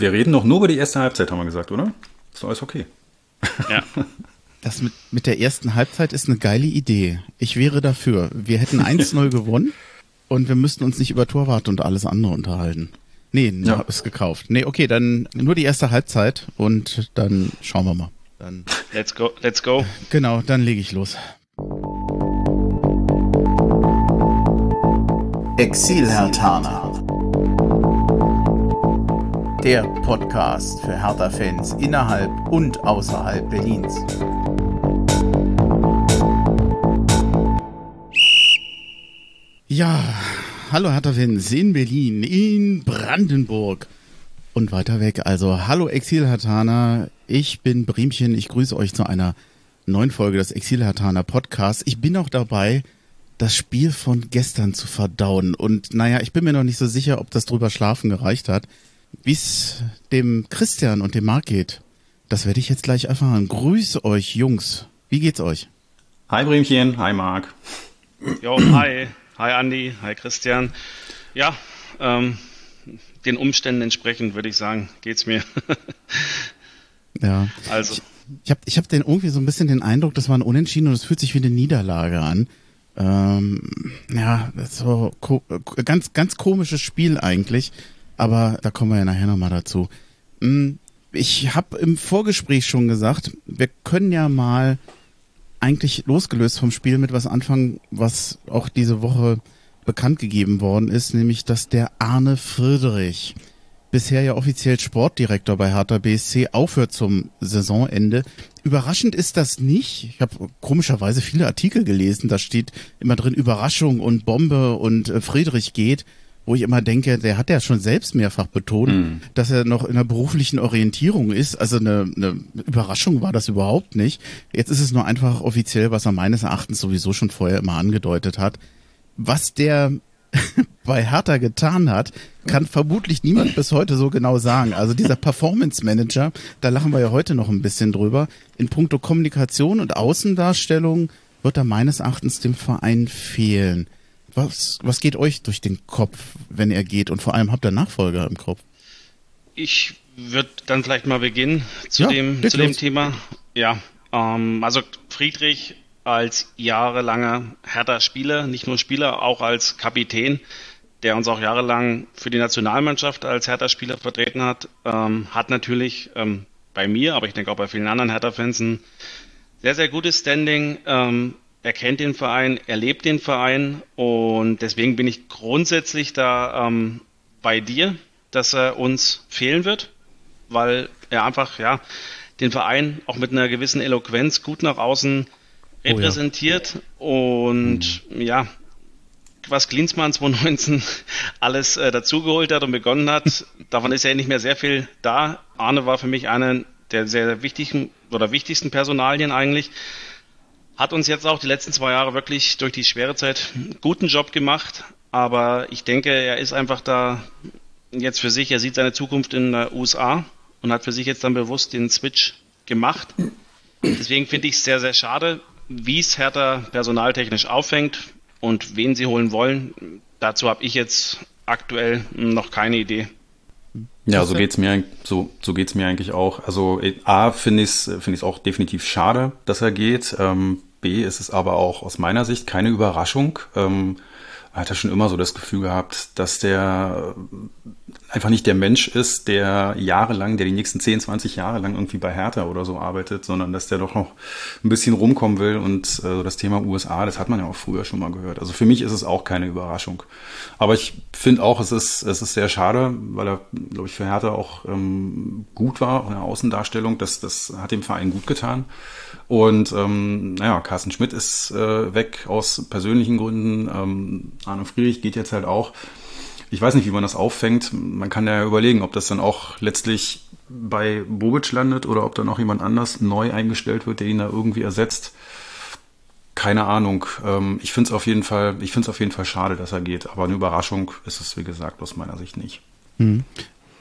Wir reden noch nur über die erste Halbzeit, haben wir gesagt, oder? Ist alles okay. Ja. Das mit, mit der ersten Halbzeit ist eine geile Idee. Ich wäre dafür. Wir hätten 1-0 gewonnen und wir müssten uns nicht über Torwart und alles andere unterhalten. Nee, ja. ist gekauft. Nee, okay, dann nur die erste Halbzeit und dann schauen wir mal. Dann, let's go, let's go. Genau, dann lege ich los. Exil Herr Tana. Der Podcast für Hertha-Fans innerhalb und außerhalb Berlins. Ja, hallo Hertha-Fans in Berlin, in Brandenburg und weiter weg. Also hallo Exil-Hatana, ich bin Bremchen, ich grüße euch zu einer neuen Folge des Exil-Hatana Podcasts. Ich bin auch dabei, das Spiel von gestern zu verdauen. Und naja, ich bin mir noch nicht so sicher, ob das drüber schlafen gereicht hat. Wie es dem Christian und dem Marc geht, das werde ich jetzt gleich erfahren. Grüße euch, Jungs. Wie geht's euch? Hi Bremchen, hi Marc. Jo, hi. Hi Andi, hi Christian. Ja, ähm, den Umständen entsprechend würde ich sagen, geht's mir. ja. Also. Ich, ich habe ich hab den irgendwie so ein bisschen den Eindruck, das war ein Unentschieden und es fühlt sich wie eine Niederlage an. Ähm, ja, so ganz, ganz komisches Spiel eigentlich, aber da kommen wir ja nachher nochmal dazu. Hm, ich habe im Vorgespräch schon gesagt, wir können ja mal eigentlich losgelöst vom Spiel mit was anfangen, was auch diese Woche bekannt gegeben worden ist, nämlich dass der Arne Friedrich, bisher ja offiziell Sportdirektor bei Hertha BSC, aufhört zum Saisonende. Überraschend ist das nicht. Ich habe komischerweise viele Artikel gelesen, da steht immer drin Überraschung und Bombe und äh, Friedrich geht wo ich immer denke, der hat ja schon selbst mehrfach betont, mhm. dass er noch in einer beruflichen Orientierung ist. Also eine, eine Überraschung war das überhaupt nicht. Jetzt ist es nur einfach offiziell, was er meines Erachtens sowieso schon vorher immer angedeutet hat. Was der bei Hertha getan hat, kann vermutlich niemand bis heute so genau sagen. Also dieser Performance Manager, da lachen wir ja heute noch ein bisschen drüber. In puncto Kommunikation und Außendarstellung wird er meines Erachtens dem Verein fehlen. Was, was geht euch durch den Kopf, wenn er geht? Und vor allem habt ihr Nachfolger im Kopf? Ich würde dann vielleicht mal beginnen zu, ja, dem, zu dem Thema. Ja, ähm, also Friedrich als jahrelanger Hertha-Spieler, nicht nur Spieler, auch als Kapitän, der uns auch jahrelang für die Nationalmannschaft als Hertha-Spieler vertreten hat, ähm, hat natürlich ähm, bei mir, aber ich denke auch bei vielen anderen Hertha-Fans ein sehr, sehr gutes Standing. Ähm, er kennt den Verein, er lebt den Verein und deswegen bin ich grundsätzlich da ähm, bei dir, dass er uns fehlen wird, weil er einfach ja den Verein auch mit einer gewissen Eloquenz gut nach außen repräsentiert oh ja. und mhm. ja, was Klinsmann 2019 alles äh, dazugeholt hat und begonnen hat, davon ist ja nicht mehr sehr viel da. Arne war für mich einer der sehr wichtigen oder wichtigsten Personalien eigentlich hat uns jetzt auch die letzten zwei Jahre wirklich durch die schwere Zeit einen guten Job gemacht. Aber ich denke, er ist einfach da jetzt für sich, er sieht seine Zukunft in den USA und hat für sich jetzt dann bewusst den Switch gemacht. Deswegen finde ich es sehr, sehr schade, wie es Hertha personaltechnisch auffängt und wen sie holen wollen. Dazu habe ich jetzt aktuell noch keine Idee. Ja, so geht's mir so so geht's mir eigentlich auch. Also a finde ich es finde ich auch definitiv schade, dass er geht. Ähm, B ist es aber auch aus meiner Sicht keine Überraschung. Ähm, hat er schon immer so das Gefühl gehabt, dass der äh, einfach nicht der Mensch ist, der jahrelang, der die nächsten 10, 20 Jahre lang irgendwie bei Hertha oder so arbeitet, sondern dass der doch noch ein bisschen rumkommen will. Und äh, das Thema USA, das hat man ja auch früher schon mal gehört. Also für mich ist es auch keine Überraschung. Aber ich finde auch, es ist, es ist sehr schade, weil er, glaube ich, für Hertha auch ähm, gut war in der Außendarstellung. Das, das hat dem Verein gut getan. Und ähm, naja, Carsten Schmidt ist äh, weg aus persönlichen Gründen. Ähm, Arno Friedrich geht jetzt halt auch. Ich weiß nicht, wie man das auffängt. Man kann ja überlegen, ob das dann auch letztlich bei Bobic landet oder ob dann auch jemand anders neu eingestellt wird, der ihn da irgendwie ersetzt. Keine Ahnung. Ähm, ich finde es auf jeden Fall, ich finde es auf jeden Fall schade, dass er geht. Aber eine Überraschung ist es, wie gesagt, aus meiner Sicht nicht. Hm.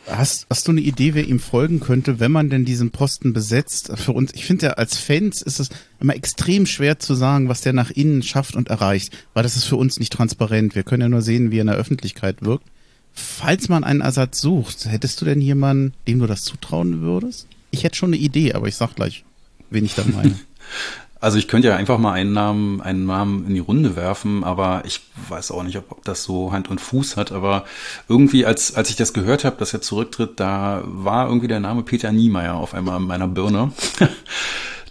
Hast, hast du eine Idee, wer ihm folgen könnte, wenn man denn diesen Posten besetzt? Für uns, ich finde ja als Fans ist es immer extrem schwer zu sagen, was der nach innen schafft und erreicht, weil das ist für uns nicht transparent. Wir können ja nur sehen, wie er in der Öffentlichkeit wirkt. falls man einen Ersatz sucht, hättest du denn jemanden, dem du das zutrauen würdest? Ich hätte schon eine Idee, aber ich sag gleich, wen ich da meine. Also ich könnte ja einfach mal einen Namen, einen Namen in die Runde werfen, aber ich weiß auch nicht, ob, ob das so Hand und Fuß hat. Aber irgendwie, als, als ich das gehört habe, dass er zurücktritt, da war irgendwie der Name Peter Niemeyer auf einmal in meiner Birne.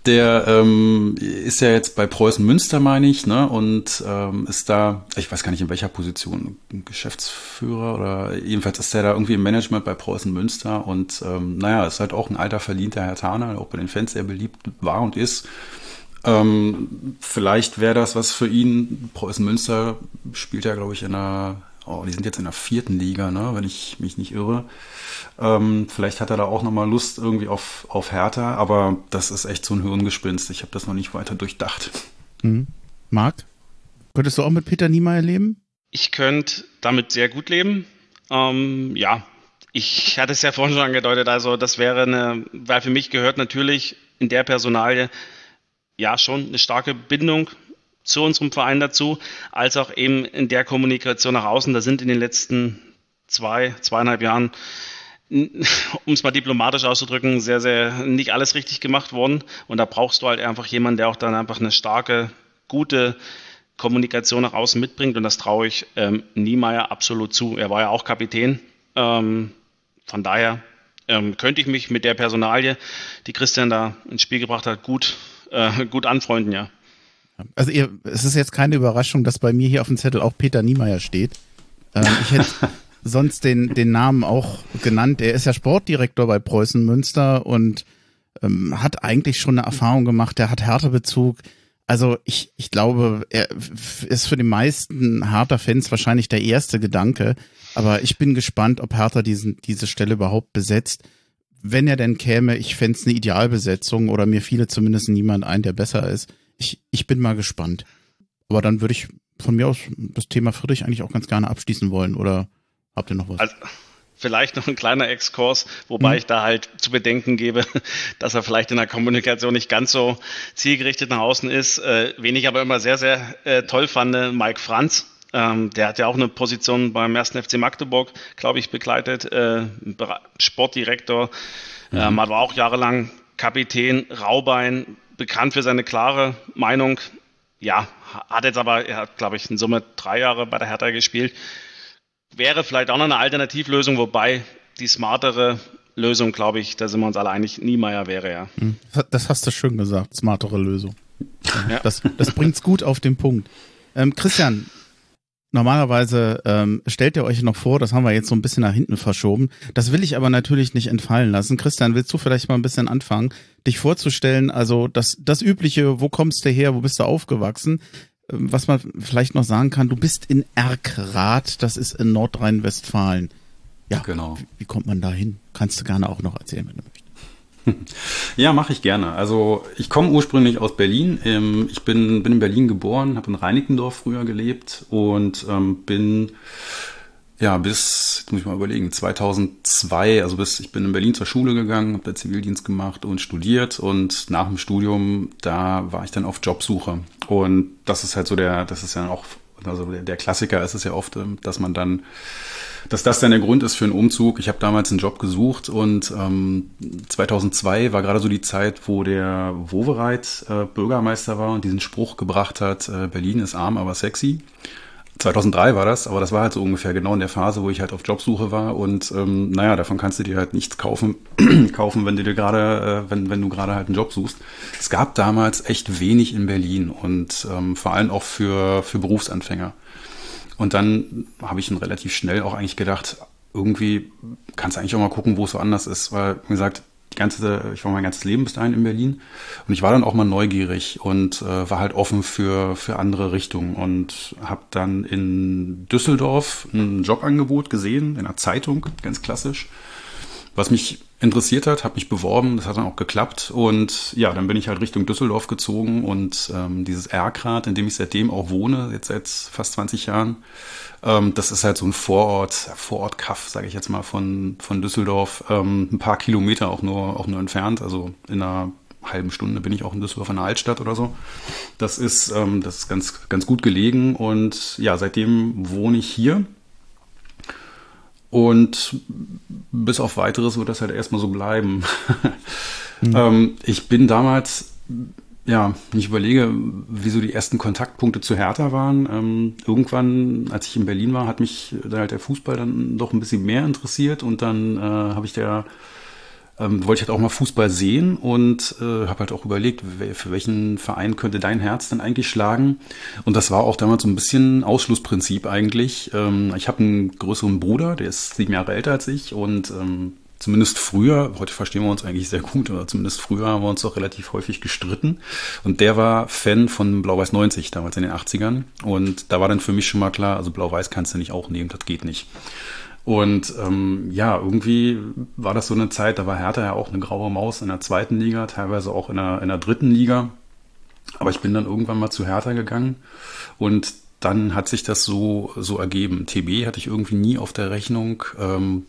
Der ähm, ist ja jetzt bei Preußen Münster, meine ich, ne? Und ähm, ist da, ich weiß gar nicht in welcher Position, Geschäftsführer oder jedenfalls ist der da irgendwie im Management bei Preußen Münster und ähm, naja, ist halt auch ein alter verdienter Herr Taner, auch bei den Fans sehr beliebt war und ist. Ähm, vielleicht wäre das was für ihn. Preußen Münster spielt ja, glaube ich, in der, oh, die sind jetzt in der vierten Liga, ne, wenn ich mich nicht irre. Ähm, vielleicht hat er da auch nochmal Lust irgendwie auf, auf Hertha, aber das ist echt so ein Hirngespinst. Ich habe das noch nicht weiter durchdacht. Mhm. Marc, könntest du auch mit Peter Niemeyer leben? Ich könnte damit sehr gut leben. Ähm, ja, ich hatte es ja vorhin schon angedeutet, also das wäre eine, weil für mich gehört natürlich in der Personalie ja schon eine starke Bindung zu unserem Verein dazu, als auch eben in der Kommunikation nach außen. Da sind in den letzten zwei, zweieinhalb Jahren, um es mal diplomatisch auszudrücken, sehr, sehr nicht alles richtig gemacht worden. Und da brauchst du halt einfach jemanden, der auch dann einfach eine starke, gute Kommunikation nach außen mitbringt. Und das traue ich ähm, Niemeyer absolut zu. Er war ja auch Kapitän. Ähm, von daher ähm, könnte ich mich mit der Personalie, die Christian da ins Spiel gebracht hat, gut äh, gut anfreunden, ja. Also ihr, es ist jetzt keine Überraschung, dass bei mir hier auf dem Zettel auch Peter Niemeyer steht. Ähm, ich hätte sonst den, den Namen auch genannt. Er ist ja Sportdirektor bei Preußen Münster und ähm, hat eigentlich schon eine Erfahrung gemacht. Er hat Härtebezug. Also ich, ich glaube, er ist für die meisten Hertha-Fans wahrscheinlich der erste Gedanke. Aber ich bin gespannt, ob Hertha diesen, diese Stelle überhaupt besetzt wenn er denn käme, ich fände es eine Idealbesetzung oder mir fiele zumindest niemand ein, der besser ist. Ich, ich bin mal gespannt. Aber dann würde ich von mir aus das Thema Friedrich eigentlich auch ganz gerne abschließen wollen. Oder habt ihr noch was? Also, vielleicht noch ein kleiner Exkurs, wobei hm. ich da halt zu bedenken gebe, dass er vielleicht in der Kommunikation nicht ganz so zielgerichtet nach außen ist. Äh, wen ich aber immer sehr, sehr äh, toll fand, Mike Franz ähm, der hat ja auch eine Position beim ersten FC Magdeburg, glaube ich, begleitet, äh, Sportdirektor, mhm. ähm, war auch jahrelang Kapitän, Raubein, bekannt für seine klare Meinung. Ja, hat jetzt aber, er hat, glaube ich, in Summe drei Jahre bei der Hertha gespielt. Wäre vielleicht auch noch eine Alternativlösung, wobei die smartere Lösung, glaube ich, da sind wir uns alle einig, Niemeyer wäre ja. Mhm. Das hast du schön gesagt, smartere Lösung. Ja. Das, das bringt's gut auf den Punkt. Ähm, Christian, Normalerweise ähm, stellt ihr euch noch vor, das haben wir jetzt so ein bisschen nach hinten verschoben. Das will ich aber natürlich nicht entfallen lassen. Christian, willst du vielleicht mal ein bisschen anfangen, dich vorzustellen? Also das, das Übliche, wo kommst du her, wo bist du aufgewachsen? Ähm, was man vielleicht noch sagen kann, du bist in Erkrath, das ist in Nordrhein-Westfalen. Ja, genau. Wie, wie kommt man da hin? Kannst du gerne auch noch erzählen, wenn du möchtest. Ja, mache ich gerne. Also ich komme ursprünglich aus Berlin. Ähm, ich bin, bin in Berlin geboren, habe in Reinickendorf früher gelebt und ähm, bin ja bis, jetzt muss ich mal überlegen, 2002, also bis ich bin in Berlin zur Schule gegangen, habe da Zivildienst gemacht und studiert und nach dem Studium, da war ich dann auf Jobsuche. Und das ist halt so der, das ist ja auch, also der, der Klassiker ist es ja oft, ähm, dass man dann dass das dann der Grund ist für einen Umzug. Ich habe damals einen Job gesucht und ähm, 2002 war gerade so die Zeit, wo der Wowereit äh, Bürgermeister war und diesen Spruch gebracht hat, äh, Berlin ist arm, aber sexy. 2003 war das, aber das war halt so ungefähr genau in der Phase, wo ich halt auf Jobsuche war und ähm, naja, davon kannst du dir halt nichts kaufen, kaufen, wenn du dir gerade, äh, wenn, wenn du gerade halt einen Job suchst. Es gab damals echt wenig in Berlin und ähm, vor allem auch für, für Berufsanfänger. Und dann habe ich dann relativ schnell auch eigentlich gedacht, irgendwie kannst du eigentlich auch mal gucken, wo es so anders ist, weil, wie gesagt, die ganze, ich war mein ganzes Leben bis dahin in Berlin und ich war dann auch mal neugierig und äh, war halt offen für, für andere Richtungen und habe dann in Düsseldorf ein Jobangebot gesehen, in einer Zeitung, ganz klassisch, was mich interessiert hat, habe mich beworben, das hat dann auch geklappt. Und ja, dann bin ich halt Richtung Düsseldorf gezogen und ähm, dieses Erkrad, in dem ich seitdem auch wohne, jetzt seit fast 20 Jahren, ähm, das ist halt so ein Vorort, Vorort-Kaff, sage ich jetzt mal, von, von Düsseldorf, ähm, ein paar Kilometer auch nur, auch nur entfernt, also in einer halben Stunde bin ich auch in Düsseldorf in der Altstadt oder so. Das ist, ähm, das ist ganz, ganz gut gelegen. Und ja, seitdem wohne ich hier Und bis auf weiteres wird das halt erstmal so bleiben. mhm. ähm, ich bin damals, ja, ich überlege, wieso die ersten Kontaktpunkte zu Hertha waren. Ähm, irgendwann, als ich in Berlin war, hat mich dann halt der Fußball dann doch ein bisschen mehr interessiert und dann äh, habe ich der ähm, wollte ich halt auch mal Fußball sehen und äh, habe halt auch überlegt, für welchen Verein könnte dein Herz dann eigentlich schlagen. Und das war auch damals so ein bisschen Ausschlussprinzip eigentlich. Ähm, ich habe einen größeren Bruder, der ist sieben Jahre älter als ich und ähm, zumindest früher, heute verstehen wir uns eigentlich sehr gut, aber zumindest früher haben wir uns doch relativ häufig gestritten. Und der war Fan von Blau-Weiß 90 damals in den 80ern. Und da war dann für mich schon mal klar, also Blau-Weiß kannst du nicht auch nehmen, das geht nicht. Und ähm, ja, irgendwie war das so eine Zeit, da war Hertha ja auch eine graue Maus in der zweiten Liga, teilweise auch in der, in der dritten Liga. Aber ich bin dann irgendwann mal zu Hertha gegangen und dann hat sich das so, so ergeben. TB hatte ich irgendwie nie auf der Rechnung. Ähm,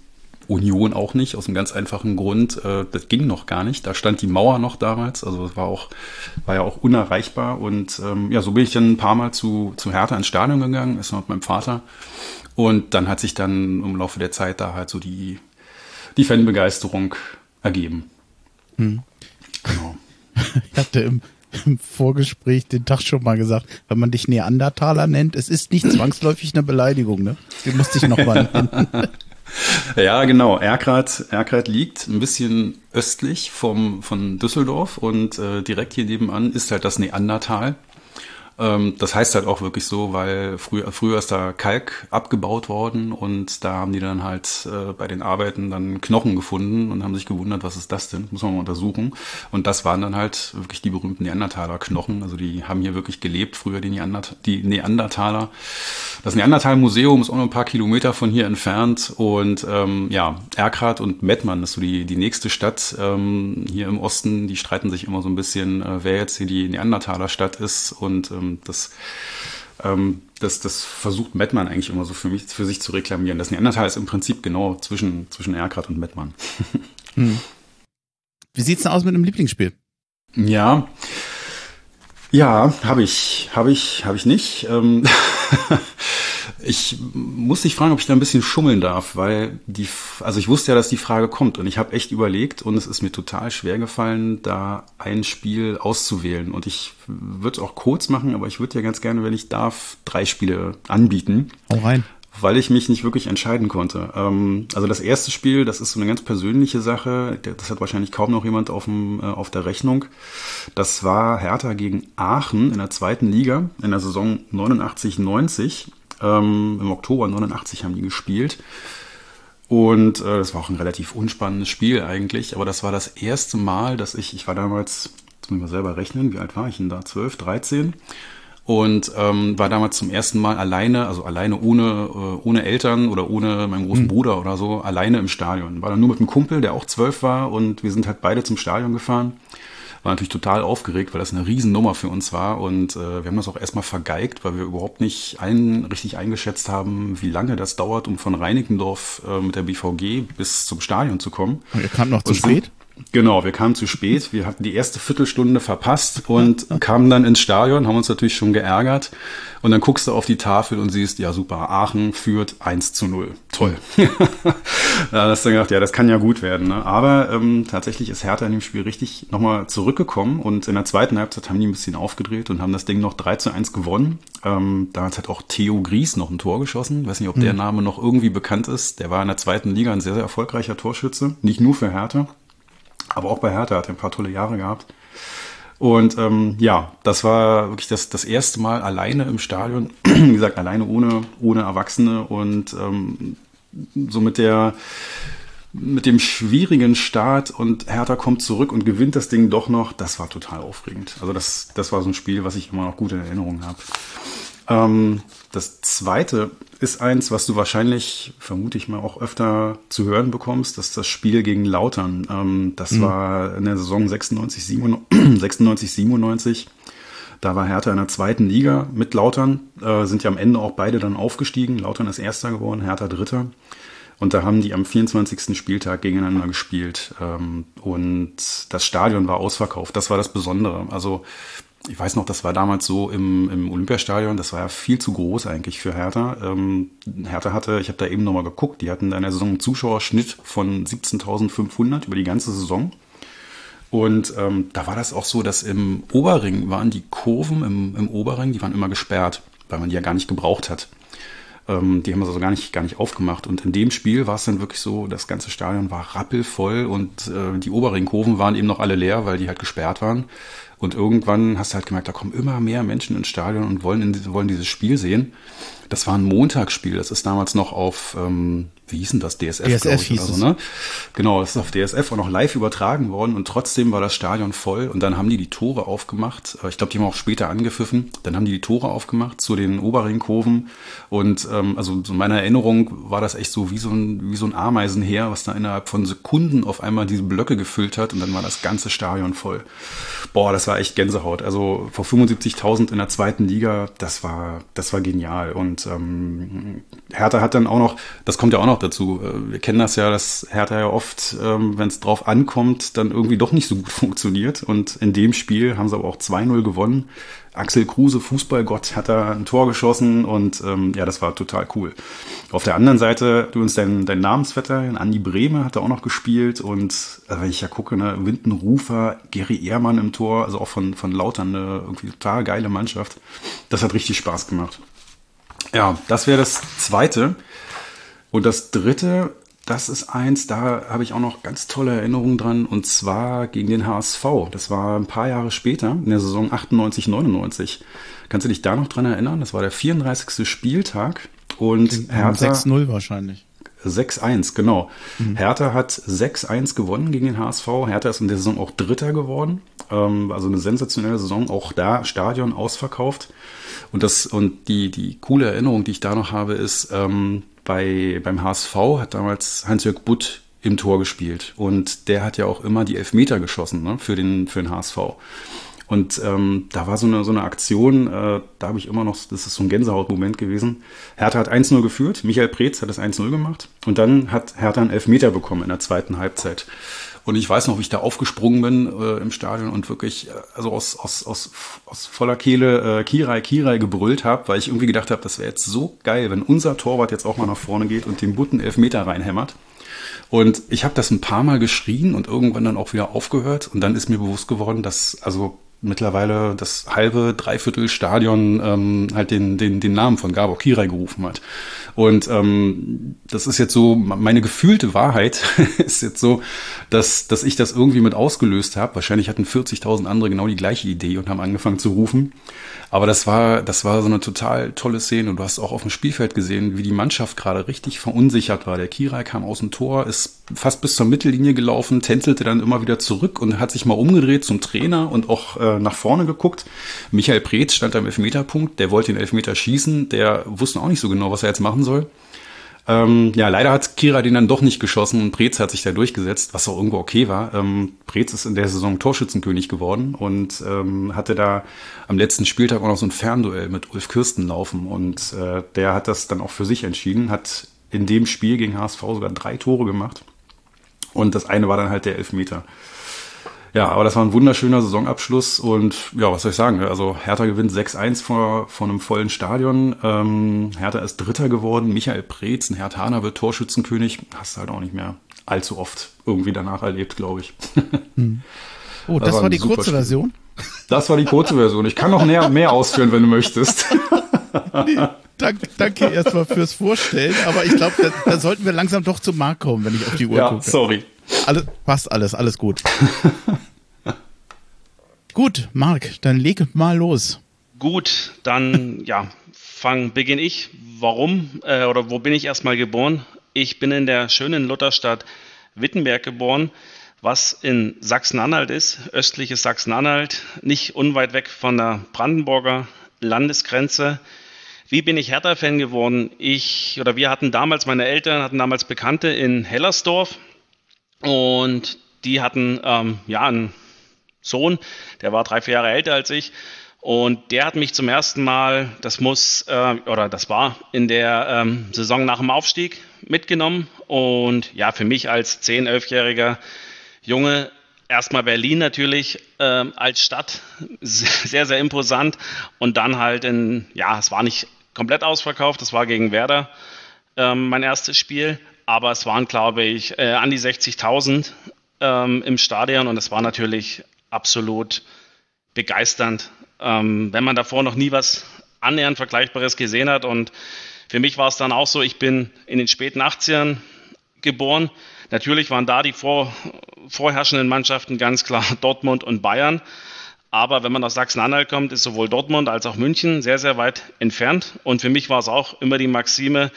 Union auch nicht, aus einem ganz einfachen Grund, äh, das ging noch gar nicht. Da stand die Mauer noch damals, also es war auch, war ja auch unerreichbar. Und ähm, ja, so bin ich dann ein paar Mal zu, zu Hertha ins Stadion gegangen, ist noch mit meinem Vater. Und dann hat sich dann im Laufe der Zeit da halt so die, die Fanbegeisterung ergeben. Hm. Genau. Ich hatte im, im Vorgespräch den Tag schon mal gesagt, wenn man dich Neandertaler nennt, es ist nicht zwangsläufig eine Beleidigung, ne? Den musste ich noch mal nennen. Ja, genau. Erkrath, Erkrath liegt ein bisschen östlich vom, von Düsseldorf und äh, direkt hier nebenan ist halt das Neandertal. Ähm, das heißt halt auch wirklich so, weil früher, früher ist da Kalk abgebaut worden und da haben die dann halt äh, bei den Arbeiten dann Knochen gefunden und haben sich gewundert, was ist das denn? Muss man mal untersuchen. Und das waren dann halt wirklich die berühmten Neandertaler-Knochen. Also die haben hier wirklich gelebt, früher die, Neandert die Neandertaler. Das Neandertal-Museum ist auch noch ein paar Kilometer von hier entfernt und ähm, ja, Erkrath und Mettmann ist so die, die nächste Stadt ähm, hier im Osten. Die streiten sich immer so ein bisschen, äh, wer jetzt hier die Neandertaler-Stadt ist und ähm, das, ähm, das, das versucht Mettmann eigentlich immer so für mich, für sich zu reklamieren. Das Neandertal ist im Prinzip genau zwischen, zwischen Erkrath und Mettmann. hm. Wie sieht's denn aus mit einem Lieblingsspiel? Ja. Ja, habe ich, habe ich, habe ich nicht. Ähm Ich muss dich fragen, ob ich da ein bisschen schummeln darf, weil die, also ich wusste ja, dass die Frage kommt und ich habe echt überlegt und es ist mir total schwer gefallen, da ein Spiel auszuwählen. Und ich würde es auch kurz machen, aber ich würde ja ganz gerne, wenn ich darf, drei Spiele anbieten. Hau rein weil ich mich nicht wirklich entscheiden konnte. Ähm, also das erste Spiel, das ist so eine ganz persönliche Sache, das hat wahrscheinlich kaum noch jemand auf, dem, äh, auf der Rechnung. Das war Hertha gegen Aachen in der zweiten Liga in der Saison 89-90. Ähm, Im Oktober 89 haben die gespielt. Und äh, das war auch ein relativ unspannendes Spiel eigentlich. Aber das war das erste Mal, dass ich, ich war damals, jetzt muss ich mal selber rechnen, wie alt war ich denn da? 12, 13? Und ähm, war damals zum ersten Mal alleine, also alleine ohne, äh, ohne Eltern oder ohne meinen großen mhm. Bruder oder so, alleine im Stadion. War dann nur mit einem Kumpel, der auch zwölf war und wir sind halt beide zum Stadion gefahren war natürlich total aufgeregt, weil das eine Riesennummer für uns war und äh, wir haben das auch erstmal vergeigt, weil wir überhaupt nicht ein, richtig eingeschätzt haben, wie lange das dauert, um von Reinickendorf äh, mit der BVG bis zum Stadion zu kommen. Und ihr kamt noch zu spät? Genau, wir kamen zu spät. Wir hatten die erste Viertelstunde verpasst und kamen dann ins Stadion, haben uns natürlich schon geärgert. Und dann guckst du auf die Tafel und siehst, ja super, Aachen führt 1 zu 0. Toll. da hast du gedacht, ja, das kann ja gut werden. Ne? Aber ähm, tatsächlich ist Hertha in dem Spiel richtig nochmal zurückgekommen und in der zweiten Halbzeit haben die ein bisschen aufgedreht und haben das Ding noch 3 zu 1 gewonnen. Ähm, damals hat auch Theo Gries noch ein Tor geschossen. Ich weiß nicht, ob der mhm. Name noch irgendwie bekannt ist. Der war in der zweiten Liga ein sehr, sehr erfolgreicher Torschütze. Nicht nur für Hertha, aber auch bei Hertha hat er ein paar tolle Jahre gehabt. Und ähm, ja, das war wirklich das, das erste Mal alleine im Stadion, wie gesagt, alleine ohne, ohne Erwachsene und ähm, so mit der mit dem schwierigen Start und Hertha kommt zurück und gewinnt das Ding doch noch, das war total aufregend. Also das, das war so ein Spiel, was ich immer noch gut in Erinnerung habe. Ähm, das zweite ist eins, was du wahrscheinlich, vermute ich mal, auch öfter zu hören bekommst. Das ist das Spiel gegen Lautern. Ähm, das mhm. war in der Saison 96, 97, 97. Da war Hertha in der zweiten Liga mit Lautern, äh, sind ja am Ende auch beide dann aufgestiegen. Lautern ist Erster geworden, Hertha Dritter. Und da haben die am 24. Spieltag gegeneinander gespielt. Ähm, und das Stadion war ausverkauft. Das war das Besondere. Also ich weiß noch, das war damals so im, im Olympiastadion, das war ja viel zu groß eigentlich für Hertha. Ähm, Hertha hatte, ich habe da eben nochmal geguckt, die hatten in der Saison einen Zuschauerschnitt von 17.500 über die ganze Saison. Und ähm, da war das auch so, dass im Oberring waren die Kurven im, im Oberring, die waren immer gesperrt, weil man die ja gar nicht gebraucht hat. Ähm, die haben also gar nicht, gar nicht aufgemacht. Und in dem Spiel war es dann wirklich so, das ganze Stadion war rappelvoll und äh, die Oberringkurven waren eben noch alle leer, weil die halt gesperrt waren. Und irgendwann hast du halt gemerkt, da kommen immer mehr Menschen ins Stadion und wollen, in, wollen dieses Spiel sehen. Das war ein Montagsspiel. Das ist damals noch auf, ähm, wie hieß denn das? DSF, DSF hieß also, ne? Genau, das ist auf DSF auch noch live übertragen worden und trotzdem war das Stadion voll und dann haben die die Tore aufgemacht. Äh, ich glaube, die haben auch später angepfiffen. Dann haben die die Tore aufgemacht zu den Oberringkurven und ähm, also so in meiner Erinnerung war das echt so wie so ein, wie so ein Ameisenheer, was da innerhalb von Sekunden auf einmal diese Blöcke gefüllt hat und dann war das ganze Stadion voll. Boah, das war echt Gänsehaut. Also vor 75.000 in der zweiten Liga, das war, das war genial und ähm, Hertha hat dann auch noch, das kommt ja auch noch noch dazu. Äh, wir kennen das ja, dass Hertha ja oft, ähm, wenn es drauf ankommt, dann irgendwie doch nicht so gut funktioniert. Und in dem Spiel haben sie aber auch 2-0 gewonnen. Axel Kruse, Fußballgott, hat da ein Tor geschossen und ähm, ja, das war total cool. Auf der anderen Seite, du uns dein, dein Namensvetter, Andi Brehme, hat da auch noch gespielt und also wenn ich ja gucke, ne, Winden Rufer, Gary Ehrmann im Tor, also auch von, von Lautern eine irgendwie total geile Mannschaft. Das hat richtig Spaß gemacht. Ja, das wäre das Zweite. Und das dritte, das ist eins, da habe ich auch noch ganz tolle Erinnerungen dran, und zwar gegen den HSV. Das war ein paar Jahre später, in der Saison 98, 99. Kannst du dich da noch dran erinnern? Das war der 34. Spieltag und Hertha. 6-0 wahrscheinlich. 6-1, genau. Mhm. Hertha hat 6-1 gewonnen gegen den HSV. Hertha ist in der Saison auch Dritter geworden. Ähm, also eine sensationelle Saison. Auch da Stadion ausverkauft. Und das, und die, die coole Erinnerung, die ich da noch habe, ist, ähm, bei, beim HSV hat damals Hans-Jörg Butt im Tor gespielt. Und der hat ja auch immer die Elfmeter geschossen ne, für, den, für den HSV. Und ähm, da war so eine, so eine Aktion, äh, da habe ich immer noch, das ist so ein Gänsehautmoment gewesen. Hertha hat 1-0 geführt, Michael Preetz hat das 1-0 gemacht und dann hat Hertha einen Elfmeter bekommen in der zweiten Halbzeit. Und ich weiß noch, wie ich da aufgesprungen bin äh, im Stadion und wirklich, äh, also aus, aus, aus, aus voller Kehle äh, Kirai, Kirai gebrüllt habe, weil ich irgendwie gedacht habe, das wäre jetzt so geil, wenn unser Torwart jetzt auch mal nach vorne geht und den Butten Elfmeter reinhämmert. Und ich habe das ein paar Mal geschrien und irgendwann dann auch wieder aufgehört. Und dann ist mir bewusst geworden, dass also mittlerweile das halbe, dreiviertel Stadion ähm, halt den, den, den Namen von Gabor Kirai gerufen hat. Und ähm, das ist jetzt so, meine gefühlte Wahrheit ist jetzt so, dass, dass ich das irgendwie mit ausgelöst habe. Wahrscheinlich hatten 40.000 andere genau die gleiche Idee und haben angefangen zu rufen. Aber das war, das war so eine total tolle Szene und du hast auch auf dem Spielfeld gesehen, wie die Mannschaft gerade richtig verunsichert war. Der Kirai kam aus dem Tor, ist fast bis zur Mittellinie gelaufen, tänzelte dann immer wieder zurück und hat sich mal umgedreht zum Trainer und auch äh, nach vorne geguckt. Michael Preetz stand am Elfmeterpunkt, der wollte den Elfmeter schießen, der wusste auch nicht so genau, was er jetzt machen soll. Ähm, ja, leider hat Kira den dann doch nicht geschossen und Preetz hat sich da durchgesetzt, was auch irgendwo okay war. Ähm, Preetz ist in der Saison Torschützenkönig geworden und ähm, hatte da am letzten Spieltag auch noch so ein Fernduell mit Ulf Kirsten laufen und äh, der hat das dann auch für sich entschieden, hat in dem Spiel gegen HSV sogar drei Tore gemacht und das eine war dann halt der Elfmeter. Ja, aber das war ein wunderschöner Saisonabschluss und ja, was soll ich sagen? Also Hertha gewinnt 6-1 vor, vor einem vollen Stadion. Ähm, Hertha ist Dritter geworden. Michael Preetz, ein Herthaner, wird Torschützenkönig. Hast du halt auch nicht mehr allzu oft irgendwie danach erlebt, glaube ich. Hm. Oh, das, das war, war die kurze Spiel. Version? Das war die kurze Version. Ich kann noch mehr, mehr ausführen, wenn du möchtest. danke, danke erstmal fürs Vorstellen, aber ich glaube, da, da, sollten wir langsam doch zum Markt kommen, wenn ich auf die Uhr ja, gucke. Sorry. Alles, passt alles, alles gut. gut, Marc, dann leg mal los. Gut, dann ja, fang, beginne ich. Warum äh, oder wo bin ich erstmal geboren? Ich bin in der schönen Lutherstadt Wittenberg geboren, was in Sachsen-Anhalt ist, östliches Sachsen-Anhalt, nicht unweit weg von der Brandenburger Landesgrenze. Wie bin ich Hertha-Fan geworden? Ich oder wir hatten damals, meine Eltern hatten damals Bekannte in Hellersdorf und die hatten ähm, ja einen Sohn, der war drei, vier Jahre älter als ich. Und der hat mich zum ersten Mal, das muss, äh, oder das war in der ähm, Saison nach dem Aufstieg mitgenommen. Und ja, für mich als 10-, 11-jähriger Junge erstmal Berlin natürlich äh, als Stadt sehr, sehr imposant und dann halt in, ja, es war nicht komplett ausverkauft, das war gegen Werder ähm, mein erstes Spiel, aber es waren, glaube ich, äh, an die 60.000 ähm, im Stadion und es war natürlich absolut begeisternd, ähm, wenn man davor noch nie was annähernd Vergleichbares gesehen hat und für mich war es dann auch so, ich bin in den späten 80ern geboren. Natürlich waren da die vor, vorherrschenden Mannschaften ganz klar Dortmund und Bayern. Aber wenn man aus Sachsen-Anhalt kommt, ist sowohl Dortmund als auch München sehr, sehr weit entfernt. Und für mich war es auch immer die Maxime,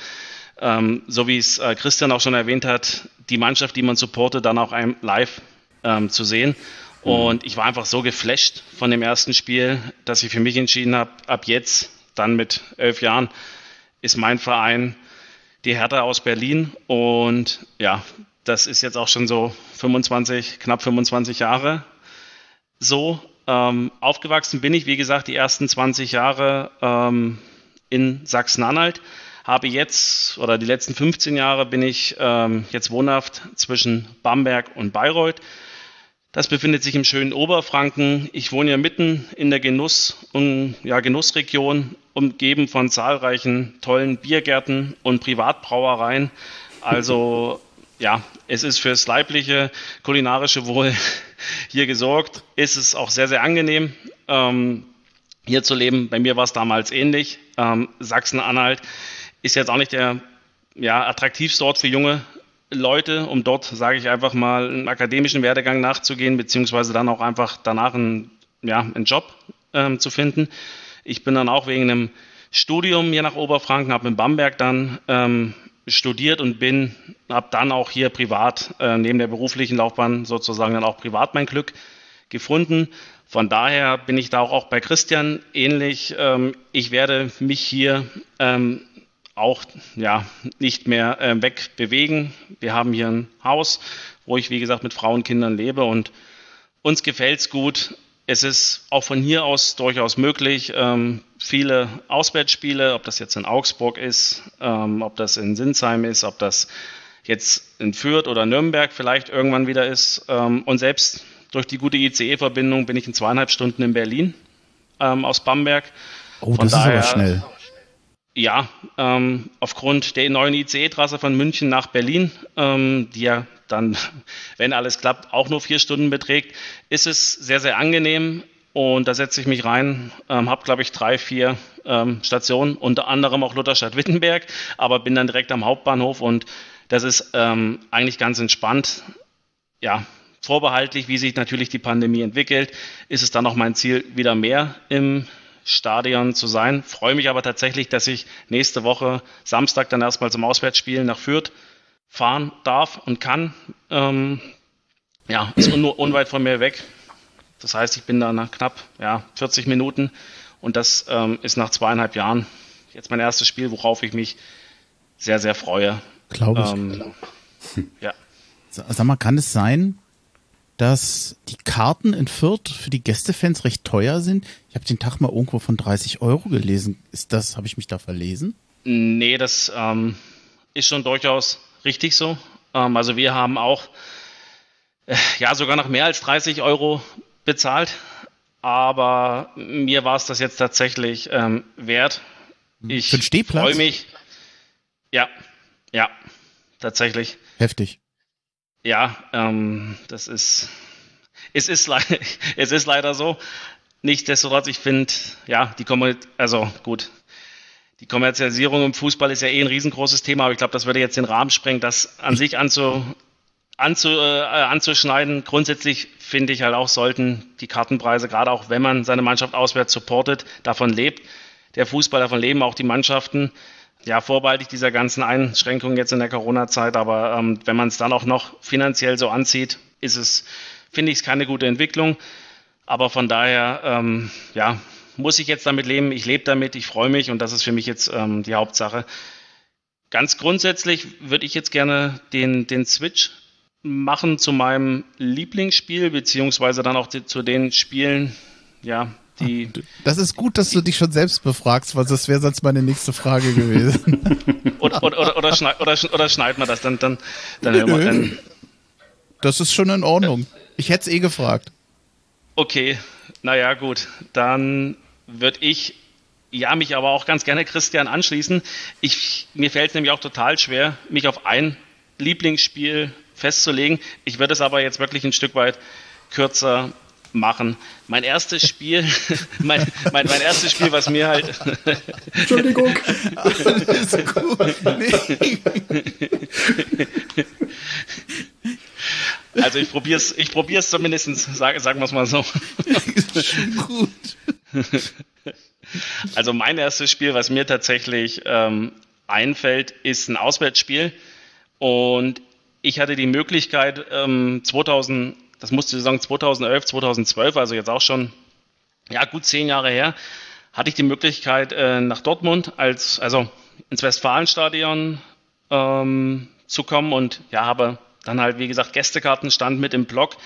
ähm, so wie es äh, Christian auch schon erwähnt hat, die Mannschaft, die man supportet, dann auch einem live ähm, zu sehen. Mhm. Und ich war einfach so geflasht von dem ersten Spiel, dass ich für mich entschieden habe, ab jetzt, dann mit elf Jahren, ist mein Verein die Hertha aus Berlin. Und ja, das ist jetzt auch schon so 25, knapp 25 Jahre so. Ähm, aufgewachsen bin ich, wie gesagt, die ersten 20 Jahre ähm, in Sachsen-Anhalt. Habe jetzt, oder die letzten 15 Jahre bin ich ähm, jetzt wohnhaft zwischen Bamberg und Bayreuth. Das befindet sich im schönen Oberfranken. Ich wohne ja mitten in der Genuss- und ja, Genussregion, umgeben von zahlreichen tollen Biergärten und Privatbrauereien. Also ja, es ist fürs leibliche kulinarische Wohl hier gesorgt. Ist es auch sehr, sehr angenehm, ähm, hier zu leben. Bei mir war es damals ähnlich. Ähm, Sachsen-Anhalt ist jetzt auch nicht der ja, attraktivste Ort für junge Leute, um dort, sage ich einfach mal, einen akademischen Werdegang nachzugehen, beziehungsweise dann auch einfach danach einen, ja, einen Job ähm, zu finden. Ich bin dann auch wegen einem Studium hier nach Oberfranken, habe in Bamberg dann ähm, studiert und bin, habe dann auch hier privat, äh, neben der beruflichen Laufbahn sozusagen dann auch privat mein Glück gefunden. Von daher bin ich da auch, bei Christian ähnlich. Ähm, ich werde mich hier ähm, auch ja, nicht mehr äh, wegbewegen. Wir haben hier ein Haus, wo ich, wie gesagt, mit Frauen und Kindern lebe und uns gefällt es gut. Es ist auch von hier aus durchaus möglich, ähm, viele Auswärtsspiele, ob das jetzt in Augsburg ist, ähm, ob das in Sinsheim ist, ob das jetzt in Fürth oder Nürnberg vielleicht irgendwann wieder ist. Ähm, und selbst durch die gute ICE-Verbindung bin ich in zweieinhalb Stunden in Berlin ähm, aus Bamberg. Oh, Von das daher, ist aber schnell. Ja, ähm, aufgrund der neuen ICE-Trasse von München nach Berlin, ähm, die ja dann, wenn alles klappt, auch nur vier Stunden beträgt, ist es sehr, sehr angenehm. Und da setze ich mich rein, ähm, habe, glaube ich, drei, vier ähm, Stationen, unter anderem auch Lutherstadt-Wittenberg, aber bin dann direkt am Hauptbahnhof und das ist ähm, eigentlich ganz entspannt. Ja, vorbehaltlich, wie sich natürlich die Pandemie entwickelt, ist es dann auch mein Ziel, wieder mehr im Stadion zu sein. Freue mich aber tatsächlich, dass ich nächste Woche Samstag dann erstmal zum Auswärtsspiel nach Fürth fahren darf und kann. Ähm, ja, ist nur unweit von mir weg. Das heißt, ich bin da nach knapp ja, 40 Minuten und das ähm, ist nach zweieinhalb Jahren jetzt mein erstes Spiel, worauf ich mich sehr, sehr freue. Glaube ich. Ähm, ja. Sag mal, kann es sein, dass die Karten in Fürth für die Gästefans recht teuer sind. Ich habe den Tag mal irgendwo von 30 Euro gelesen. Ist das, habe ich mich da verlesen? Nee, das ähm, ist schon durchaus richtig so. Ähm, also wir haben auch äh, ja sogar noch mehr als 30 Euro bezahlt. Aber mir war es das jetzt tatsächlich ähm, wert. Ich freue mich. Ja, ja, tatsächlich. Heftig. Ja, ähm, das ist, es ist, es ist leider so. Nichtsdestotrotz, ich finde, ja, die Kommer also gut, die Kommerzialisierung im Fußball ist ja eh ein riesengroßes Thema, aber ich glaube, das würde jetzt den Rahmen sprengen, das an sich anzu, anzu, äh, anzuschneiden. Grundsätzlich finde ich halt auch, sollten die Kartenpreise, gerade auch wenn man seine Mannschaft auswärts supportet, davon lebt, der Fußball, davon leben auch die Mannschaften, ja, vorbehaltlich dieser ganzen Einschränkungen jetzt in der Corona-Zeit, aber ähm, wenn man es dann auch noch finanziell so anzieht, ist es, finde ich es keine gute Entwicklung. Aber von daher, ähm, ja, muss ich jetzt damit leben. Ich lebe damit, ich freue mich und das ist für mich jetzt ähm, die Hauptsache. Ganz grundsätzlich würde ich jetzt gerne den, den Switch machen zu meinem Lieblingsspiel, beziehungsweise dann auch zu den Spielen, ja, die, das ist gut, dass du dich schon selbst befragst, weil das wäre sonst meine nächste Frage gewesen. oder, oder, oder, oder, schneid, oder, oder schneiden wir das, dann, dann, dann hören wir dann. Das ist schon in Ordnung. Ich hätte es eh gefragt. Okay, naja, gut. Dann würde ich ja mich aber auch ganz gerne Christian anschließen. Ich, mir fällt es nämlich auch total schwer, mich auf ein Lieblingsspiel festzulegen. Ich würde es aber jetzt wirklich ein Stück weit kürzer machen. Mein erstes Spiel, mein, mein, mein erstes Spiel, was mir halt. Entschuldigung. Alles gut. Nee. Also ich probiere es ich probier's zumindest, sag, sagen wir es mal so. Schon gut. Also mein erstes Spiel, was mir tatsächlich ähm, einfällt, ist ein Auswärtsspiel. Und ich hatte die Möglichkeit, ähm, 2000, das musste Saison 2011, 2012, also jetzt auch schon ja, gut zehn Jahre her, hatte ich die Möglichkeit, äh, nach Dortmund als, also ins Westfalenstadion ähm, zu kommen und ja, habe dann halt, wie gesagt, Gästekarten stand mit im Blog.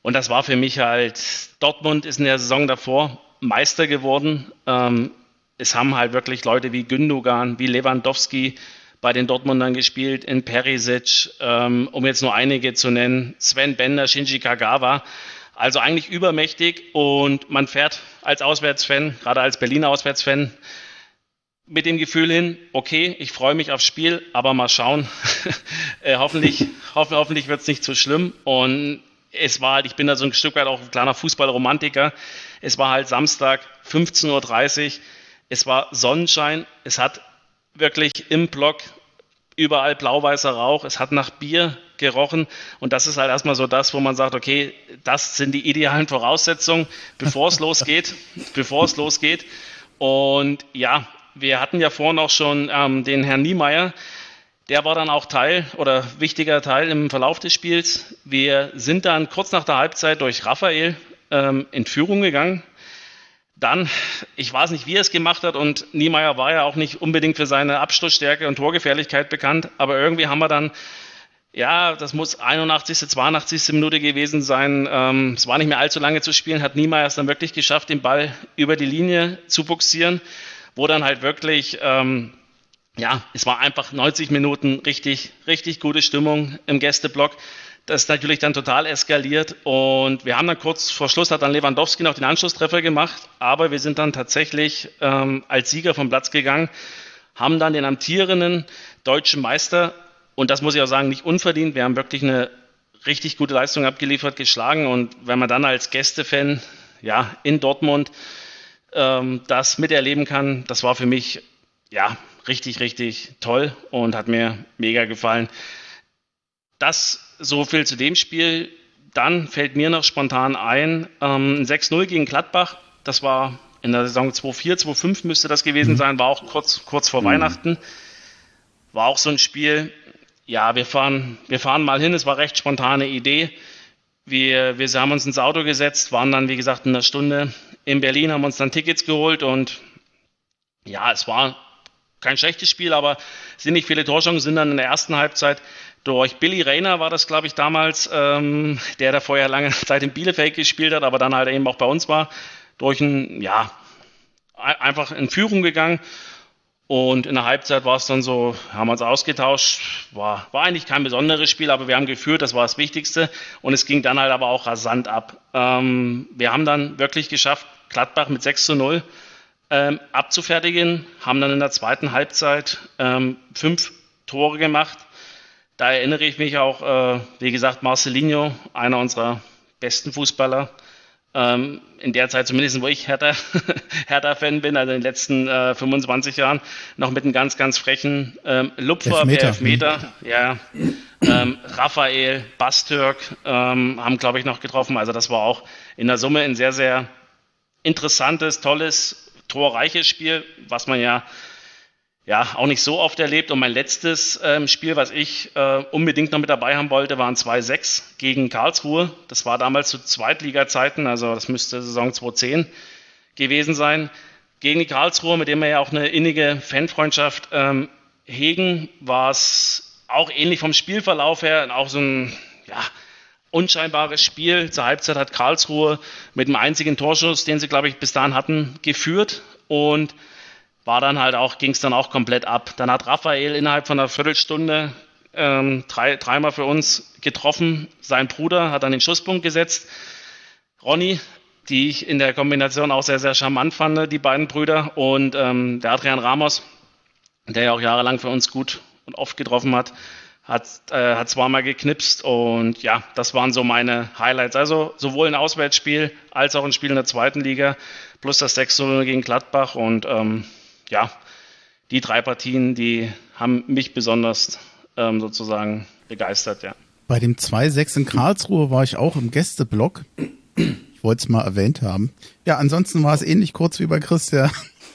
Und das war für mich halt, Dortmund ist in der Saison davor Meister geworden. Ähm, es haben halt wirklich Leute wie Gündogan, wie Lewandowski bei den Dortmundern gespielt, in Perisic, ähm, um jetzt nur einige zu nennen, Sven Bender, Shinji Kagawa. Also eigentlich übermächtig und man fährt als Auswärtsfan, gerade als Berliner Auswärtsfan, mit dem Gefühl hin, okay, ich freue mich aufs Spiel, aber mal schauen. äh, hoffentlich hoff, hoffentlich wird es nicht zu so schlimm. Und es war halt, ich bin da so ein Stück weit auch ein kleiner Fußballromantiker. Es war halt Samstag, 15.30 Uhr. Es war Sonnenschein. Es hat wirklich im Block überall blau-weißer Rauch. Es hat nach Bier gerochen. Und das ist halt erstmal so das, wo man sagt, okay, das sind die idealen Voraussetzungen, bevor es losgeht. Bevor es losgeht. Und ja, wir hatten ja vorhin auch schon ähm, den Herrn Niemeyer. Der war dann auch Teil oder wichtiger Teil im Verlauf des Spiels. Wir sind dann kurz nach der Halbzeit durch Raphael ähm, in Führung gegangen. Dann, ich weiß nicht, wie er es gemacht hat und Niemeyer war ja auch nicht unbedingt für seine Abschlussstärke und Torgefährlichkeit bekannt, aber irgendwie haben wir dann, ja, das muss 81., 82. Minute gewesen sein, ähm, es war nicht mehr allzu lange zu spielen, hat Niemeyer es dann wirklich geschafft, den Ball über die Linie zu buxieren wo dann halt wirklich, ähm, ja, es war einfach 90 Minuten richtig, richtig gute Stimmung im Gästeblock. Das ist natürlich dann total eskaliert und wir haben dann kurz vor Schluss hat dann Lewandowski noch den Anschlusstreffer gemacht, aber wir sind dann tatsächlich ähm, als Sieger vom Platz gegangen, haben dann den amtierenden deutschen Meister und das muss ich auch sagen, nicht unverdient. Wir haben wirklich eine richtig gute Leistung abgeliefert, geschlagen und wenn man dann als Gästefan ja in Dortmund ähm, das miterleben kann. Das war für mich ja richtig, richtig toll und hat mir mega gefallen. Das so viel zu dem Spiel. Dann fällt mir noch spontan ein, ähm, 6-0 gegen Gladbach. Das war in der Saison 2-4, 2-5 müsste das gewesen mhm. sein, war auch kurz, kurz vor mhm. Weihnachten. War auch so ein Spiel, ja, wir fahren, wir fahren mal hin, es war recht spontane Idee. Wir, wir haben uns ins Auto gesetzt, waren dann, wie gesagt, in einer Stunde in Berlin, haben uns dann Tickets geholt und ja, es war kein schlechtes Spiel, aber sind nicht viele Torchancen, sind dann in der ersten Halbzeit durch Billy Rayner war das, glaube ich, damals, ähm, der da vorher lange Zeit in Bielefeld gespielt hat, aber dann halt eben auch bei uns war, durch ein, ja, einfach in Führung gegangen. Und in der Halbzeit war es dann so, haben wir uns ausgetauscht. War, war eigentlich kein besonderes Spiel, aber wir haben geführt, das war das Wichtigste. Und es ging dann halt aber auch rasant ab. Ähm, wir haben dann wirklich geschafft, Gladbach mit 6 zu 0 ähm, abzufertigen, haben dann in der zweiten Halbzeit ähm, fünf Tore gemacht. Da erinnere ich mich auch, äh, wie gesagt, Marcelinho, einer unserer besten Fußballer, ähm, in der Zeit, zumindest wo ich Hertha, Hertha-Fan bin, also in den letzten äh, 25 Jahren, noch mit einem ganz, ganz frechen ähm, Lupfer Elfmeter. Elfmeter. Ja. Ähm, Raphael, Bastürk ähm, haben, glaube ich, noch getroffen. Also das war auch in der Summe ein sehr, sehr interessantes, tolles, torreiches Spiel, was man ja ja, auch nicht so oft erlebt. Und mein letztes ähm, Spiel, was ich äh, unbedingt noch mit dabei haben wollte, waren 2-6 gegen Karlsruhe. Das war damals zu Zweitliga-Zeiten, also das müsste Saison 2010 gewesen sein. Gegen die Karlsruhe, mit dem wir ja auch eine innige Fanfreundschaft ähm, hegen, war es auch ähnlich vom Spielverlauf her, auch so ein ja, unscheinbares Spiel. Zur Halbzeit hat Karlsruhe mit dem einzigen Torschuss, den sie, glaube ich, bis dahin hatten, geführt. Und war dann halt auch, ging es dann auch komplett ab. Dann hat Raphael innerhalb von einer Viertelstunde ähm, drei, dreimal für uns getroffen. Sein Bruder hat dann den Schusspunkt gesetzt. Ronny, die ich in der Kombination auch sehr, sehr charmant fand, die beiden Brüder. Und ähm, der Adrian Ramos, der ja auch jahrelang für uns gut und oft getroffen hat, hat, äh, hat zweimal geknipst und ja, das waren so meine Highlights. Also sowohl ein Auswärtsspiel als auch ein Spiel in der zweiten Liga, plus das 6 gegen Gladbach und ähm, ja, die drei Partien, die haben mich besonders ähm, sozusagen begeistert, ja. Bei dem 2-6 in Karlsruhe war ich auch im Gästeblock. Ich wollte es mal erwähnt haben. Ja, ansonsten war es ähnlich kurz wie bei Christian.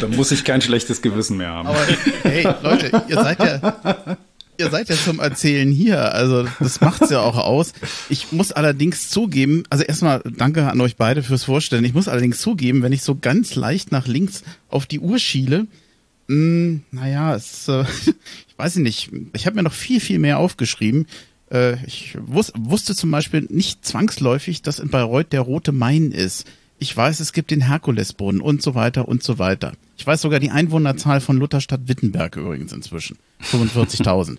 da muss ich kein schlechtes Gewissen mehr haben. Aber hey, Leute, ihr seid ja, ihr seid ja zum Erzählen hier. Also das macht's ja auch aus. Ich muss allerdings zugeben, also erstmal danke an euch beide fürs Vorstellen. Ich muss allerdings zugeben, wenn ich so ganz leicht nach links auf die Uhr schiele, mh, hm, naja, es, äh, ich weiß nicht, ich habe mir noch viel, viel mehr aufgeschrieben. Äh, ich wus wusste zum Beispiel nicht zwangsläufig, dass in Bayreuth der Rote Main ist. Ich weiß, es gibt den Herkulesbrunnen und so weiter und so weiter. Ich weiß sogar die Einwohnerzahl von Lutherstadt Wittenberg übrigens inzwischen. 45.000.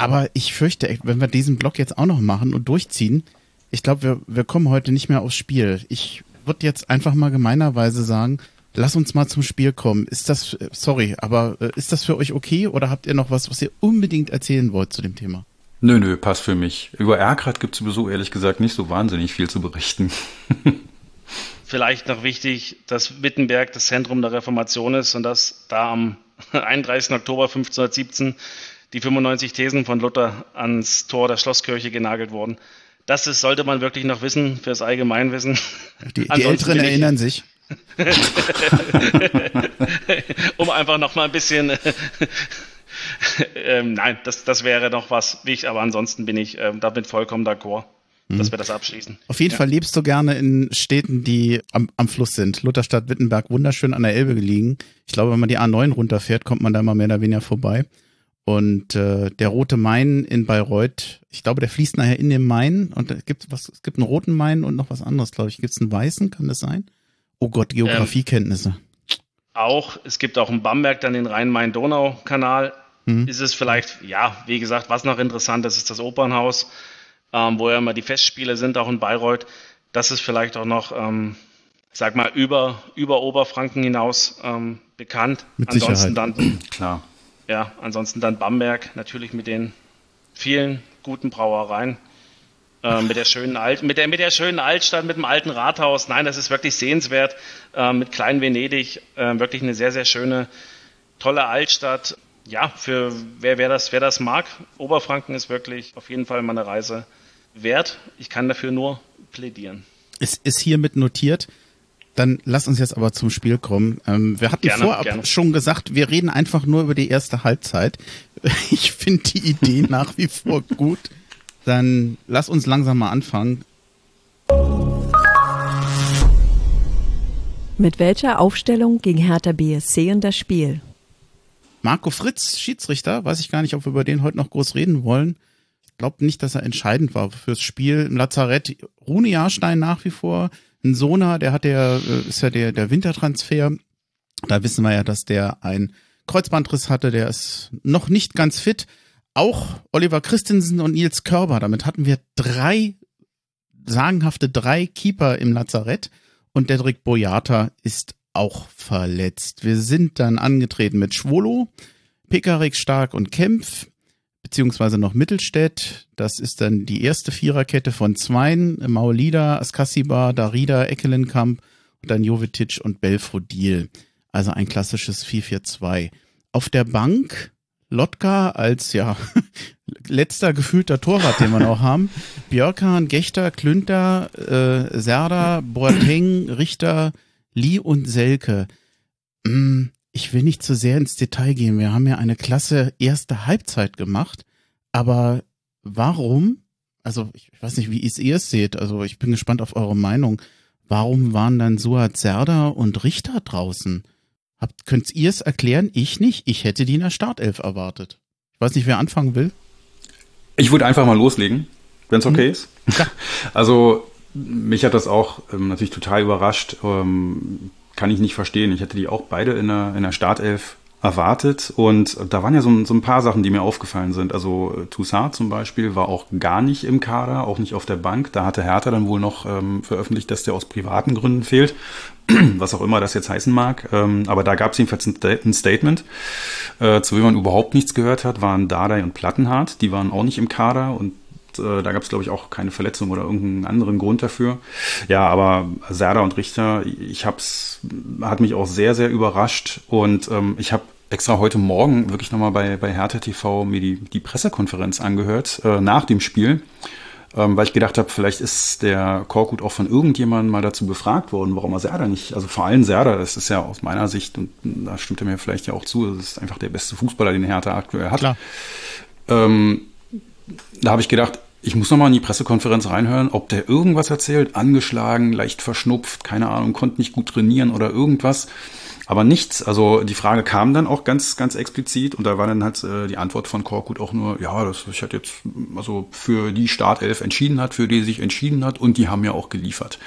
Aber ich fürchte, wenn wir diesen Block jetzt auch noch machen und durchziehen, ich glaube, wir, wir kommen heute nicht mehr aufs Spiel. Ich würde jetzt einfach mal gemeinerweise sagen, lass uns mal zum Spiel kommen. Ist das, sorry, aber äh, ist das für euch okay oder habt ihr noch was, was ihr unbedingt erzählen wollt zu dem Thema? Nö, nö, passt für mich. Über Erkrad gibt es sowieso ehrlich gesagt nicht so wahnsinnig viel zu berichten. Vielleicht noch wichtig, dass Wittenberg das Zentrum der Reformation ist und dass da am 31. Oktober 1517 die 95 Thesen von Luther ans Tor der Schlosskirche genagelt wurden. Das ist, sollte man wirklich noch wissen fürs Allgemeinwissen. Die, die Älteren erinnern sich. um einfach noch mal ein bisschen. ähm, nein, das, das wäre noch was wichtig, aber ansonsten bin ich ähm, damit vollkommen d'accord dass mhm. wir das abschließen. Auf jeden ja. Fall lebst du gerne in Städten, die am, am Fluss sind. Lutherstadt Wittenberg, wunderschön an der Elbe gelegen. Ich glaube, wenn man die A9 runterfährt, kommt man da mal mehr oder weniger vorbei. Und äh, der Rote Main in Bayreuth, ich glaube, der fließt nachher in den Main und es gibt was, es gibt einen roten Main und noch was anderes, glaube ich. Gibt es einen weißen, kann das sein? Oh Gott, Geografiekenntnisse. Ähm, auch, es gibt auch in Bamberg dann den Rhein-Main-Donau-Kanal. Mhm. Ist es vielleicht, ja, wie gesagt, was noch interessant ist, ist das Opernhaus ähm, wo ja immer die Festspiele sind, auch in Bayreuth. Das ist vielleicht auch noch, ähm, sag mal, über, über Oberfranken hinaus ähm, bekannt. Mit ansonsten Sicherheit. dann, klar. Ja, ansonsten dann Bamberg, natürlich mit den vielen guten Brauereien. Äh, mit der schönen Alt, mit der, mit der schönen Altstadt, mit dem alten Rathaus. Nein, das ist wirklich sehenswert. Äh, mit Klein Venedig, äh, wirklich eine sehr, sehr schöne, tolle Altstadt. Ja, für wer, wer das, wer das mag, Oberfranken ist wirklich auf jeden Fall mal eine Reise wert. Ich kann dafür nur plädieren. Es ist hiermit notiert. Dann lass uns jetzt aber zum Spiel kommen. Ähm, wir hatten gerne, vorab gerne. schon gesagt, wir reden einfach nur über die erste Halbzeit. Ich finde die Idee nach wie vor gut. Dann lass uns langsam mal anfangen. Mit welcher Aufstellung ging Hertha BSC in das Spiel? Marco Fritz, Schiedsrichter, weiß ich gar nicht, ob wir über den heute noch groß reden wollen glaube nicht, dass er entscheidend war fürs Spiel. Im Lazarett Rune Jahrstein nach wie vor. Ein Sona, der hat der, äh, ist ja der, der Wintertransfer. Da wissen wir ja, dass der ein Kreuzbandriss hatte, der ist noch nicht ganz fit. Auch Oliver Christensen und Nils Körber. Damit hatten wir drei, sagenhafte drei Keeper im Lazarett. Und Dedrick Boyata ist auch verletzt. Wir sind dann angetreten mit Schwolo, Pekarik, Stark und Kempf beziehungsweise noch Mittelstädt. Das ist dann die erste Viererkette von Zweien, Maulida, Askasiba, Darida, Eckelenkamp und dann Jovetic und Belfodil. Also ein klassisches 4-4-2. Auf der Bank Lotka als ja letzter gefühlter Torwart, den wir noch haben. Björkan, Gechter, Klünter, äh, Serda, Boateng, Richter, Lee und Selke. Mm, ich will nicht zu sehr ins Detail gehen. Wir haben ja eine klasse erste Halbzeit gemacht. Aber warum? Also, ich weiß nicht, wie ihr es seht. Also, ich bin gespannt auf eure Meinung. Warum waren dann Suat Serda und Richter draußen? Habt, könnt ihr es erklären? Ich nicht. Ich hätte die in der Startelf erwartet. Ich weiß nicht, wer anfangen will. Ich würde einfach mal loslegen, wenn es okay hm. ist. Ja. Also, mich hat das auch ähm, natürlich total überrascht. Ähm, kann ich nicht verstehen. Ich hätte die auch beide in der, in der Startelf erwartet. Und da waren ja so, so, ein paar Sachen, die mir aufgefallen sind. Also äh, Toussaint zum Beispiel war auch gar nicht im Kader, auch nicht auf der Bank. Da hatte Hertha dann wohl noch ähm, veröffentlicht, dass der aus privaten Gründen fehlt. Was auch immer das jetzt heißen mag. Ähm, aber da gab es jedenfalls ein, Statement, äh, zu wem man überhaupt nichts gehört hat, waren Dardai und Plattenhardt. Die waren auch nicht im Kader und da gab es, glaube ich, auch keine Verletzung oder irgendeinen anderen Grund dafür. Ja, aber Serda und Richter, ich hab's, hat mich auch sehr, sehr überrascht und ähm, ich habe extra heute Morgen wirklich nochmal bei, bei Hertha TV mir die, die Pressekonferenz angehört äh, nach dem Spiel. Ähm, weil ich gedacht habe, vielleicht ist der Korkut auch von irgendjemandem mal dazu befragt worden, warum er Serda nicht, also vor allem Serda, das ist ja aus meiner Sicht, und da stimmt er mir vielleicht ja auch zu, das ist einfach der beste Fußballer, den Hertha aktuell hat. Klar. Ähm, da habe ich gedacht, ich muss nochmal in die Pressekonferenz reinhören, ob der irgendwas erzählt, angeschlagen, leicht verschnupft, keine Ahnung, konnte nicht gut trainieren oder irgendwas. Aber nichts. Also die Frage kam dann auch ganz, ganz explizit und da war dann halt äh, die Antwort von Korkut auch nur, ja, das ich hatte jetzt also für die Startelf entschieden hat, für die sich entschieden hat und die haben ja auch geliefert.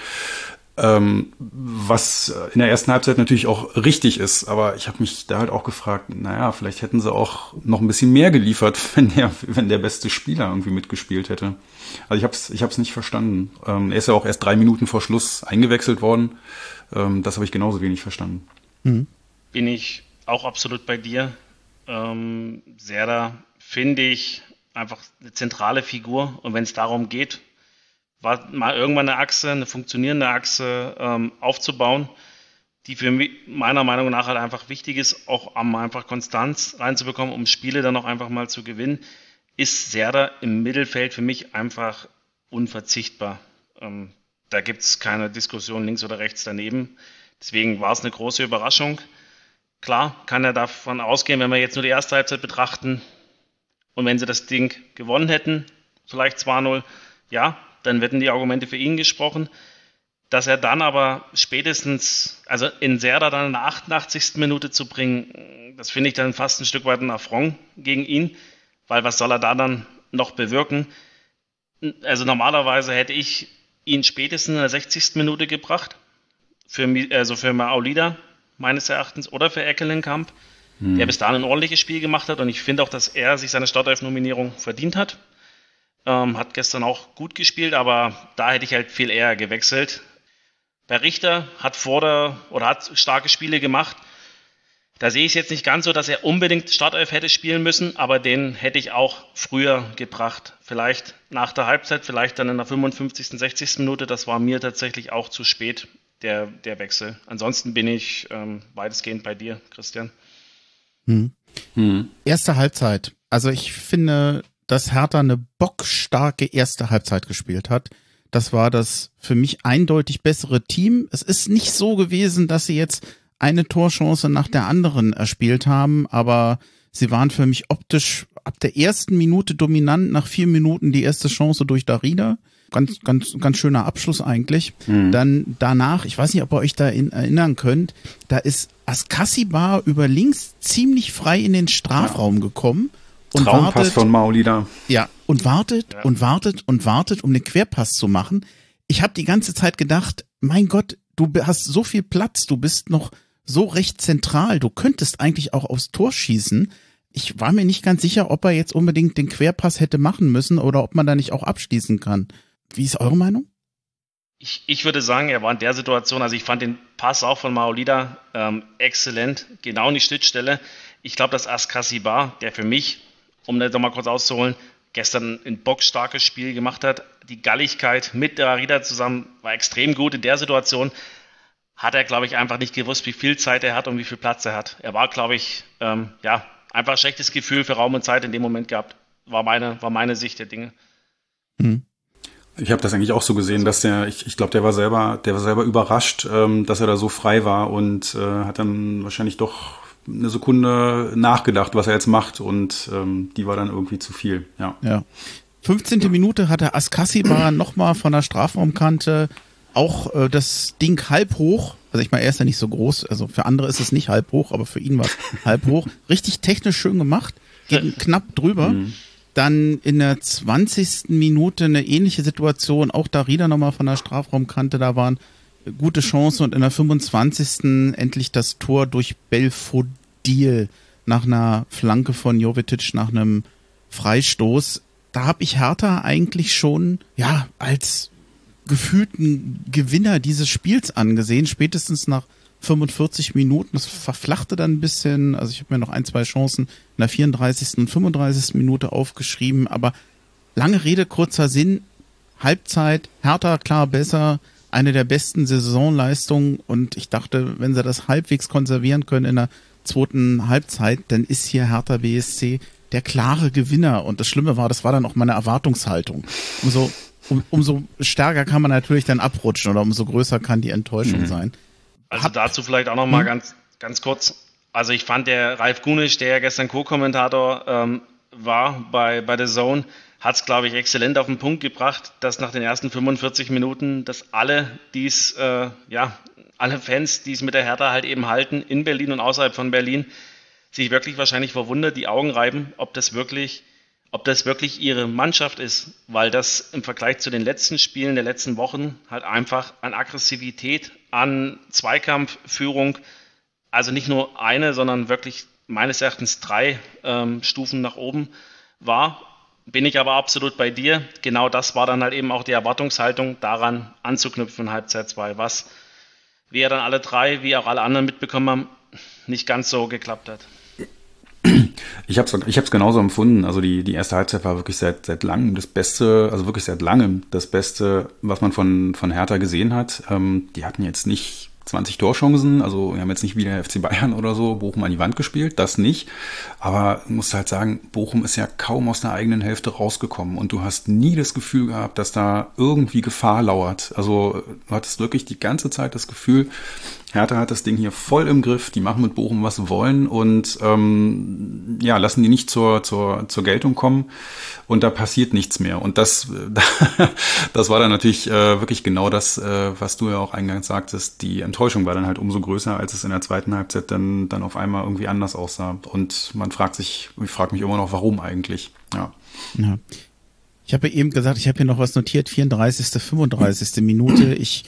Ähm, was in der ersten Halbzeit natürlich auch richtig ist, aber ich habe mich da halt auch gefragt, naja, vielleicht hätten sie auch noch ein bisschen mehr geliefert, wenn der, wenn der beste Spieler irgendwie mitgespielt hätte. Also ich habe es ich hab's nicht verstanden. Ähm, er ist ja auch erst drei Minuten vor Schluss eingewechselt worden. Ähm, das habe ich genauso wenig verstanden. Mhm. Bin ich auch absolut bei dir. Ähm, Serda finde ich einfach eine zentrale Figur und wenn es darum geht, war mal irgendwann eine Achse, eine funktionierende Achse ähm, aufzubauen, die für mich meiner Meinung nach halt einfach wichtig ist, auch um einfach Konstanz reinzubekommen, um Spiele dann auch einfach mal zu gewinnen, ist Serda im Mittelfeld für mich einfach unverzichtbar. Ähm, da gibt es keine Diskussion links oder rechts daneben. Deswegen war es eine große Überraschung. Klar, kann er davon ausgehen, wenn wir jetzt nur die erste Halbzeit betrachten und wenn sie das Ding gewonnen hätten, vielleicht 2-0, ja, dann werden die Argumente für ihn gesprochen. Dass er dann aber spätestens, also in Serda dann in der 88. Minute zu bringen, das finde ich dann fast ein Stück weit ein Affront gegen ihn, weil was soll er da dann noch bewirken? Also normalerweise hätte ich ihn spätestens in der 60. Minute gebracht, für, also für Maulida meines Erachtens oder für Eckelenkamp, hm. der bis dahin ein ordentliches Spiel gemacht hat und ich finde auch, dass er sich seine Startelf-Nominierung verdient hat. Ähm, hat gestern auch gut gespielt, aber da hätte ich halt viel eher gewechselt. Bei Richter hat vor der oder hat starke Spiele gemacht. Da sehe ich es jetzt nicht ganz so, dass er unbedingt Startelf hätte spielen müssen, aber den hätte ich auch früher gebracht. Vielleicht nach der Halbzeit, vielleicht dann in der 55., 60. Minute. Das war mir tatsächlich auch zu spät, der, der Wechsel. Ansonsten bin ich ähm, weitestgehend bei dir, Christian. Hm. Hm. Erste Halbzeit. Also ich finde, dass Hertha eine bockstarke erste Halbzeit gespielt hat. Das war das für mich eindeutig bessere Team. Es ist nicht so gewesen, dass sie jetzt eine Torchance nach der anderen erspielt haben, aber sie waren für mich optisch ab der ersten Minute dominant, nach vier Minuten die erste Chance durch Darida. Ganz, ganz, ganz schöner Abschluss eigentlich. Mhm. Dann danach, ich weiß nicht, ob ihr euch da in, erinnern könnt, da ist Askasibar über links ziemlich frei in den Strafraum gekommen und Traumpass wartet, von Mauli da. Ja, und wartet ja. und wartet und wartet, um den Querpass zu machen. Ich habe die ganze Zeit gedacht, mein Gott, du hast so viel Platz, du bist noch so recht zentral, du könntest eigentlich auch aufs Tor schießen. Ich war mir nicht ganz sicher, ob er jetzt unbedingt den Querpass hätte machen müssen oder ob man da nicht auch abschließen kann. Wie ist eure Meinung? Ich, ich würde sagen, er war in der Situation, also ich fand den Pass auch von Maolida ähm, exzellent, genau in die Schnittstelle. Ich glaube, dass Askasibar, der für mich um das nochmal kurz auszuholen, gestern ein boxstarkes Spiel gemacht hat. Die Galligkeit mit der Arida zusammen war extrem gut in der Situation. Hat er, glaube ich, einfach nicht gewusst, wie viel Zeit er hat und wie viel Platz er hat. Er war, glaube ich, ähm, ja, einfach ein schlechtes Gefühl für Raum und Zeit in dem Moment gehabt. War meine, war meine Sicht der Dinge. Mhm. Ich habe das eigentlich auch so gesehen, dass der, ich, ich glaube, der war selber, der war selber überrascht, ähm, dass er da so frei war und äh, hat dann wahrscheinlich doch eine Sekunde nachgedacht, was er jetzt macht und ähm, die war dann irgendwie zu viel. Ja. ja. 15. Minute hatte Askasiba nochmal von der Strafraumkante auch äh, das Ding halb hoch. Also ich meine, er ist ja nicht so groß, also für andere ist es nicht halb hoch, aber für ihn war es halb hoch. Richtig technisch schön gemacht, geht knapp drüber. Mhm. Dann in der 20. Minute eine ähnliche Situation, auch da Rieder nochmal von der Strafraumkante da waren gute Chance und in der 25. endlich das Tor durch Belfodil. Nach einer Flanke von Jovetic nach einem Freistoß. Da habe ich Hertha eigentlich schon, ja, als gefühlten Gewinner dieses Spiels angesehen, spätestens nach 45 Minuten. Das verflachte dann ein bisschen. Also ich habe mir noch ein, zwei Chancen in der 34. und 35. Minute aufgeschrieben. Aber lange Rede, kurzer Sinn. Halbzeit, Hertha klar besser, eine der besten Saisonleistungen. Und ich dachte, wenn sie das halbwegs konservieren können in der zweiten Halbzeit, dann ist hier Hertha BSC der klare Gewinner. Und das Schlimme war, das war dann auch meine Erwartungshaltung. Umso, um, umso stärker kann man natürlich dann abrutschen oder umso größer kann die Enttäuschung mhm. sein. Also Hab, dazu vielleicht auch noch mal hm? ganz, ganz kurz. Also ich fand der Ralf Gunisch, der ja gestern Co-Kommentator ähm, war bei, bei The Zone, hat es, glaube ich, exzellent auf den Punkt gebracht, dass nach den ersten 45 Minuten, dass alle dies, äh, ja, alle Fans, die es mit der Hertha halt eben halten, in Berlin und außerhalb von Berlin, sich wirklich wahrscheinlich verwundert die Augen reiben, ob das wirklich, ob das wirklich ihre Mannschaft ist, weil das im Vergleich zu den letzten Spielen der letzten Wochen halt einfach an Aggressivität, an Zweikampfführung, also nicht nur eine, sondern wirklich meines Erachtens drei ähm, Stufen nach oben war. Bin ich aber absolut bei dir. Genau das war dann halt eben auch die Erwartungshaltung, daran anzuknüpfen in Halbzeit 2, was wir dann alle drei, wie auch alle anderen mitbekommen haben, nicht ganz so geklappt hat. Ich habe es ich genauso empfunden. Also die, die erste Halbzeit war wirklich seit, seit langem das Beste, also wirklich seit langem das Beste, was man von, von Hertha gesehen hat. Ähm, die hatten jetzt nicht 20 Torchancen, also wir haben jetzt nicht wie der FC Bayern oder so Bochum an die Wand gespielt, das nicht. Aber muss halt sagen, Bochum ist ja kaum aus der eigenen Hälfte rausgekommen und du hast nie das Gefühl gehabt, dass da irgendwie Gefahr lauert. Also du hattest wirklich die ganze Zeit das Gefühl, Hertha hat das Ding hier voll im Griff, die machen mit Bochum, was sie wollen und ähm, ja, lassen die nicht zur, zur, zur Geltung kommen und da passiert nichts mehr. Und das, das war dann natürlich äh, wirklich genau das, äh, was du ja auch eingangs sagtest. Die Enttäuschung war dann halt umso größer, als es in der zweiten Halbzeit dann, dann auf einmal irgendwie anders aussah. Und man fragt sich, ich frage mich immer noch, warum eigentlich. Ja. ja. Ich habe eben gesagt, ich habe hier noch was notiert, 34., 35. Minute. Ich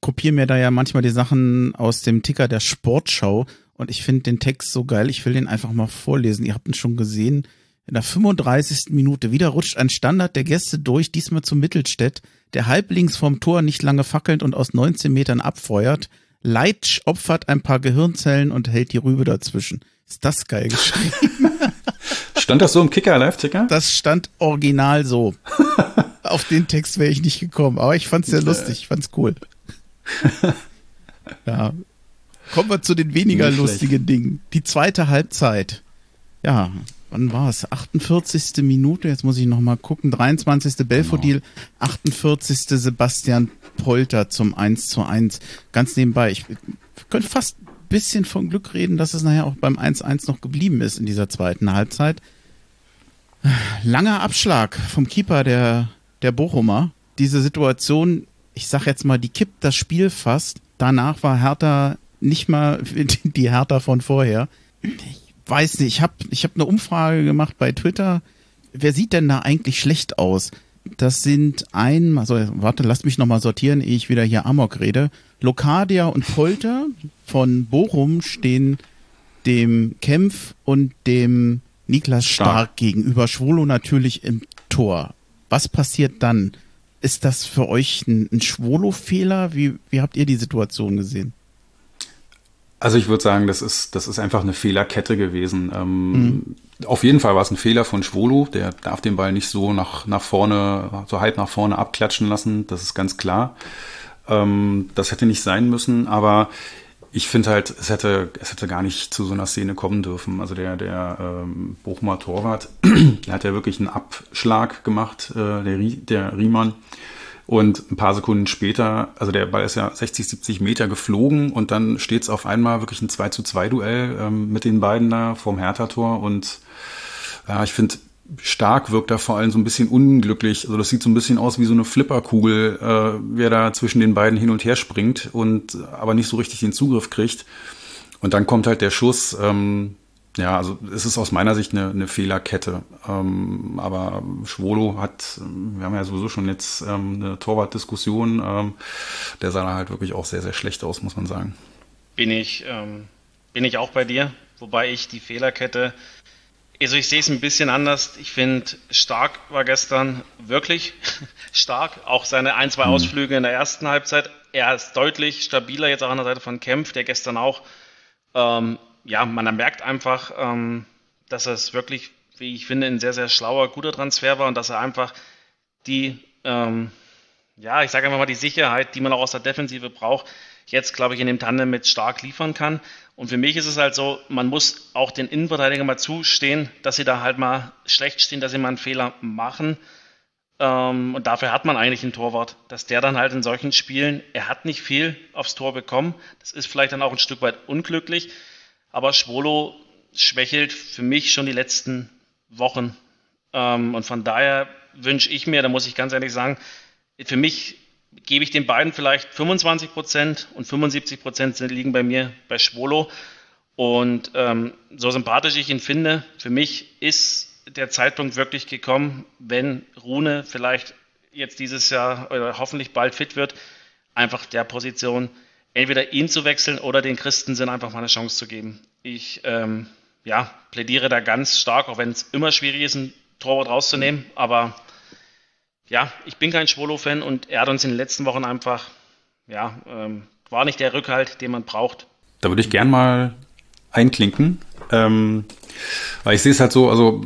kopiere mir da ja manchmal die Sachen aus dem Ticker der Sportschau und ich finde den Text so geil, ich will den einfach mal vorlesen. Ihr habt ihn schon gesehen. In der 35. Minute wieder rutscht ein Standard der Gäste durch, diesmal zu Mittelstädt, der halblinks vom Tor nicht lange fackelnd und aus 19 Metern abfeuert. Leitsch opfert ein paar Gehirnzellen und hält die Rübe dazwischen. Ist das geil geschrieben? Stand das so im Kicker-Live-Ticker? Das stand original so. Auf den Text wäre ich nicht gekommen, aber ich fand's sehr lustig, ich fand's cool. ja. Kommen wir zu den weniger lustigen. Dingen. Die zweite Halbzeit. Ja, wann war es? 48. Minute, jetzt muss ich nochmal gucken. 23. Belfodil, genau. 48. Sebastian Polter zum 1 zu 1. Ganz nebenbei, ich könnte fast ein bisschen von Glück reden, dass es nachher auch beim 1-1 noch geblieben ist in dieser zweiten Halbzeit. Langer Abschlag vom Keeper der, der Bochumer. Diese Situation ich sag jetzt mal, die kippt das Spiel fast. Danach war Hertha nicht mal die Hertha von vorher. Ich weiß nicht, ich habe ich hab eine Umfrage gemacht bei Twitter. Wer sieht denn da eigentlich schlecht aus? Das sind ein, also warte, lasst mich nochmal sortieren, ehe ich wieder hier Amok rede. Lokadia und Polter von Bochum stehen dem Kempf und dem Niklas Stark, Stark gegenüber. Schwolo natürlich im Tor. Was passiert dann? Ist das für euch ein, ein Schwolo-Fehler? Wie, wie habt ihr die Situation gesehen? Also ich würde sagen, das ist, das ist einfach eine Fehlerkette gewesen. Ähm, mhm. Auf jeden Fall war es ein Fehler von Schwolo. Der darf den Ball nicht so nach, nach vorne, so halb nach vorne abklatschen lassen. Das ist ganz klar. Ähm, das hätte nicht sein müssen. Aber ich finde halt, es hätte, es hätte gar nicht zu so einer Szene kommen dürfen. Also der, der ähm, Bochumer Torwart, der hat ja wirklich einen Abschlag gemacht, äh, der, der Riemann. Und ein paar Sekunden später, also der Ball ist ja 60, 70 Meter geflogen und dann steht es auf einmal wirklich ein 2 zu 2 Duell ähm, mit den beiden da vorm Hertha-Tor. Und ja, ich finde, stark wirkt er vor allem so ein bisschen unglücklich. Also das sieht so ein bisschen aus wie so eine Flipperkugel, äh, wer da zwischen den beiden hin und her springt und aber nicht so richtig den Zugriff kriegt. Und dann kommt halt der Schuss. Ähm, ja, also es ist aus meiner Sicht eine, eine Fehlerkette. Ähm, aber Schwolo hat, wir haben ja sowieso schon jetzt ähm, eine Torwartdiskussion. Ähm, der sah da halt wirklich auch sehr, sehr schlecht aus, muss man sagen. Bin ich, ähm, bin ich auch bei dir wobei ich die Fehlerkette, also ich sehe es ein bisschen anders. Ich finde, Stark war gestern wirklich stark. Auch seine ein, zwei mhm. Ausflüge in der ersten Halbzeit. Er ist deutlich stabiler jetzt auch an der Seite von Kempf, der gestern auch, ähm, ja, man merkt einfach, ähm, dass es wirklich, wie ich finde, ein sehr, sehr schlauer, guter Transfer war und dass er einfach die, ähm, ja, ich sage einfach mal die Sicherheit, die man auch aus der Defensive braucht, jetzt, glaube ich, in dem Tandem mit stark liefern kann. Und für mich ist es halt so, man muss auch den Innenverteidigern mal zustehen, dass sie da halt mal schlecht stehen, dass sie mal einen Fehler machen. Ähm, und dafür hat man eigentlich einen Torwart, dass der dann halt in solchen Spielen, er hat nicht viel aufs Tor bekommen. Das ist vielleicht dann auch ein Stück weit unglücklich. Aber Schwolo schwächelt für mich schon die letzten Wochen. Ähm, und von daher wünsche ich mir, da muss ich ganz ehrlich sagen, für mich gebe ich den beiden vielleicht 25 Prozent und 75 Prozent liegen bei mir bei Schwolo. Und ähm, so sympathisch ich ihn finde, für mich ist der Zeitpunkt wirklich gekommen, wenn Rune vielleicht jetzt dieses Jahr oder hoffentlich bald fit wird, einfach der Position entweder ihn zu wechseln oder den Christensen einfach mal eine Chance zu geben. Ich ähm, ja, plädiere da ganz stark, auch wenn es immer schwierig ist, ein Torwart rauszunehmen, aber ja, ich bin kein Schwolo-Fan und er hat uns in den letzten Wochen einfach, ja, ähm, war nicht der Rückhalt, den man braucht. Da würde ich gern mal einklinken, ähm, weil ich sehe es halt so, also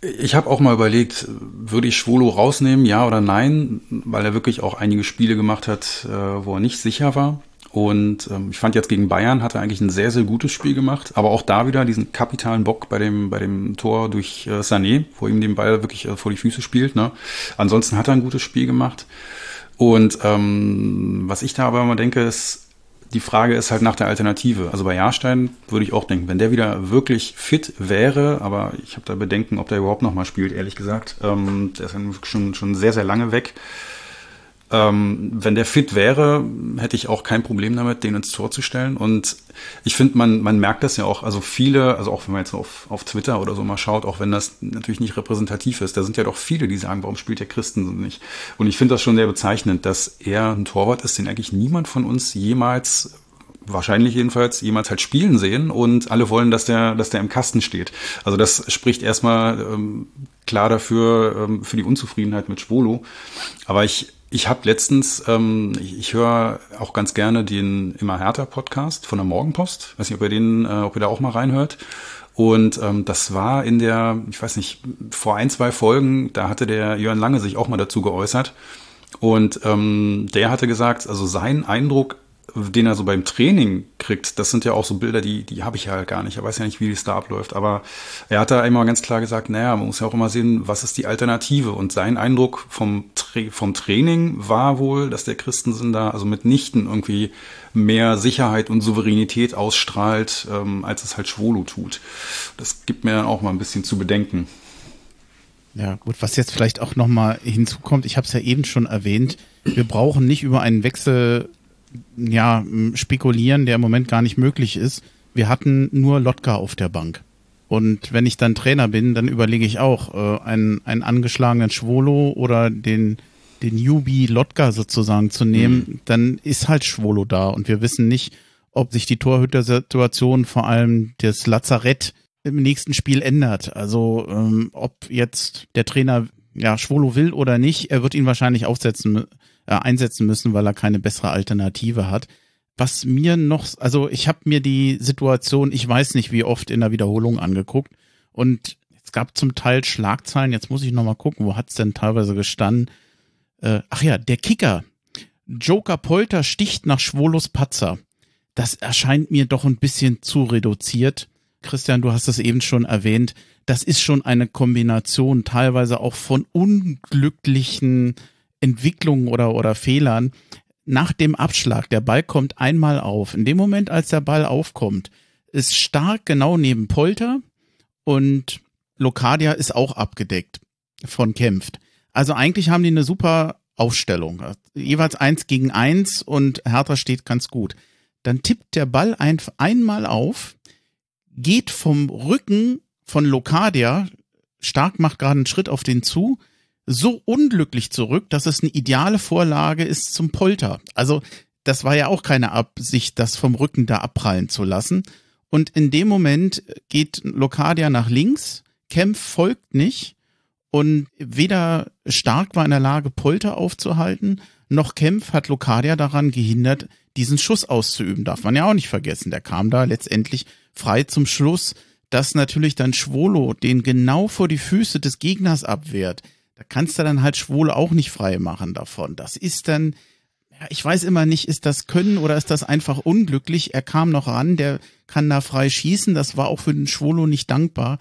ich habe auch mal überlegt, würde ich Schwolo rausnehmen, ja oder nein, weil er wirklich auch einige Spiele gemacht hat, äh, wo er nicht sicher war. Und ähm, ich fand jetzt gegen Bayern hat er eigentlich ein sehr, sehr gutes Spiel gemacht. Aber auch da wieder diesen kapitalen Bock bei dem, bei dem Tor durch äh, Sané, wo ihm den Ball wirklich äh, vor die Füße spielt. Ne? Ansonsten hat er ein gutes Spiel gemacht. Und ähm, was ich da aber immer denke, ist, die Frage ist halt nach der Alternative. Also bei Jahrstein würde ich auch denken, wenn der wieder wirklich fit wäre, aber ich habe da Bedenken, ob der überhaupt noch mal spielt, ehrlich gesagt. Ähm, der ist schon, schon sehr, sehr lange weg. Ähm, wenn der fit wäre, hätte ich auch kein Problem damit, den ins Tor zu stellen. Und ich finde, man, man merkt das ja auch, also viele, also auch wenn man jetzt auf, auf Twitter oder so mal schaut, auch wenn das natürlich nicht repräsentativ ist, da sind ja doch viele, die sagen, warum spielt der Christen nicht? Und ich finde das schon sehr bezeichnend, dass er ein Torwart ist, den eigentlich niemand von uns jemals wahrscheinlich jedenfalls jemals halt spielen sehen und alle wollen, dass der, dass der im Kasten steht. Also das spricht erstmal ähm, klar dafür, ähm, für die Unzufriedenheit mit Schwolo. Aber ich ich habe letztens, ähm, ich, ich höre auch ganz gerne den Immer härter Podcast von der Morgenpost. Weiß nicht, ob ihr den, äh, ob ihr da auch mal reinhört. Und ähm, das war in der, ich weiß nicht, vor ein, zwei Folgen, da hatte der Jörn Lange sich auch mal dazu geäußert. Und ähm, der hatte gesagt, also sein Eindruck den er so beim Training kriegt, das sind ja auch so Bilder, die, die habe ich ja halt gar nicht. Er weiß ja nicht, wie es da abläuft. Aber er hat da immer ganz klar gesagt, naja, man muss ja auch immer sehen, was ist die Alternative. Und sein Eindruck vom, Tra vom Training war wohl, dass der Christensen da also mitnichten irgendwie mehr Sicherheit und Souveränität ausstrahlt, ähm, als es halt Schwolo tut. Das gibt mir dann auch mal ein bisschen zu bedenken. Ja, gut, was jetzt vielleicht auch nochmal hinzukommt, ich habe es ja eben schon erwähnt, wir brauchen nicht über einen Wechsel ja, spekulieren, der im Moment gar nicht möglich ist. Wir hatten nur Lotka auf der Bank. Und wenn ich dann Trainer bin, dann überlege ich auch, äh, einen, einen angeschlagenen Schwolo oder den, den Newbie Lotka sozusagen zu nehmen, mhm. dann ist halt Schwolo da. Und wir wissen nicht, ob sich die Torhüter-Situation, vor allem das Lazarett, im nächsten Spiel ändert. Also ähm, ob jetzt der Trainer ja Schwolo will oder nicht, er wird ihn wahrscheinlich aufsetzen äh, einsetzen müssen, weil er keine bessere Alternative hat. Was mir noch, also ich habe mir die Situation, ich weiß nicht wie oft in der Wiederholung angeguckt und es gab zum Teil Schlagzeilen, jetzt muss ich nochmal gucken, wo hat's denn teilweise gestanden? Äh, ach ja, der Kicker. Joker Polter sticht nach Schwolos Patzer. Das erscheint mir doch ein bisschen zu reduziert. Christian, du hast es eben schon erwähnt. Das ist schon eine Kombination teilweise auch von unglücklichen Entwicklungen oder, oder Fehlern nach dem Abschlag. Der Ball kommt einmal auf. In dem Moment, als der Ball aufkommt, ist Stark genau neben Polter und Locadia ist auch abgedeckt von Kämpft. Also eigentlich haben die eine super Aufstellung. Jeweils eins gegen eins und Hertha steht ganz gut. Dann tippt der Ball ein, einmal auf, geht vom Rücken von Locadia, Stark macht gerade einen Schritt auf den zu, so unglücklich zurück, dass es eine ideale Vorlage ist zum Polter. Also das war ja auch keine Absicht, das vom Rücken da abprallen zu lassen. Und in dem Moment geht Lokadia nach links, Kempf folgt nicht und weder Stark war in der Lage, Polter aufzuhalten, noch Kempf hat Lokadia daran gehindert, diesen Schuss auszuüben. Darf man ja auch nicht vergessen. Der kam da letztendlich frei zum Schluss, dass natürlich dann Schwolo den genau vor die Füße des Gegners abwehrt. Da kannst du dann halt Schwolo auch nicht frei machen davon. Das ist dann, ja, ich weiß immer nicht, ist das Können oder ist das einfach unglücklich? Er kam noch ran, der kann da frei schießen. Das war auch für den Schwolo nicht dankbar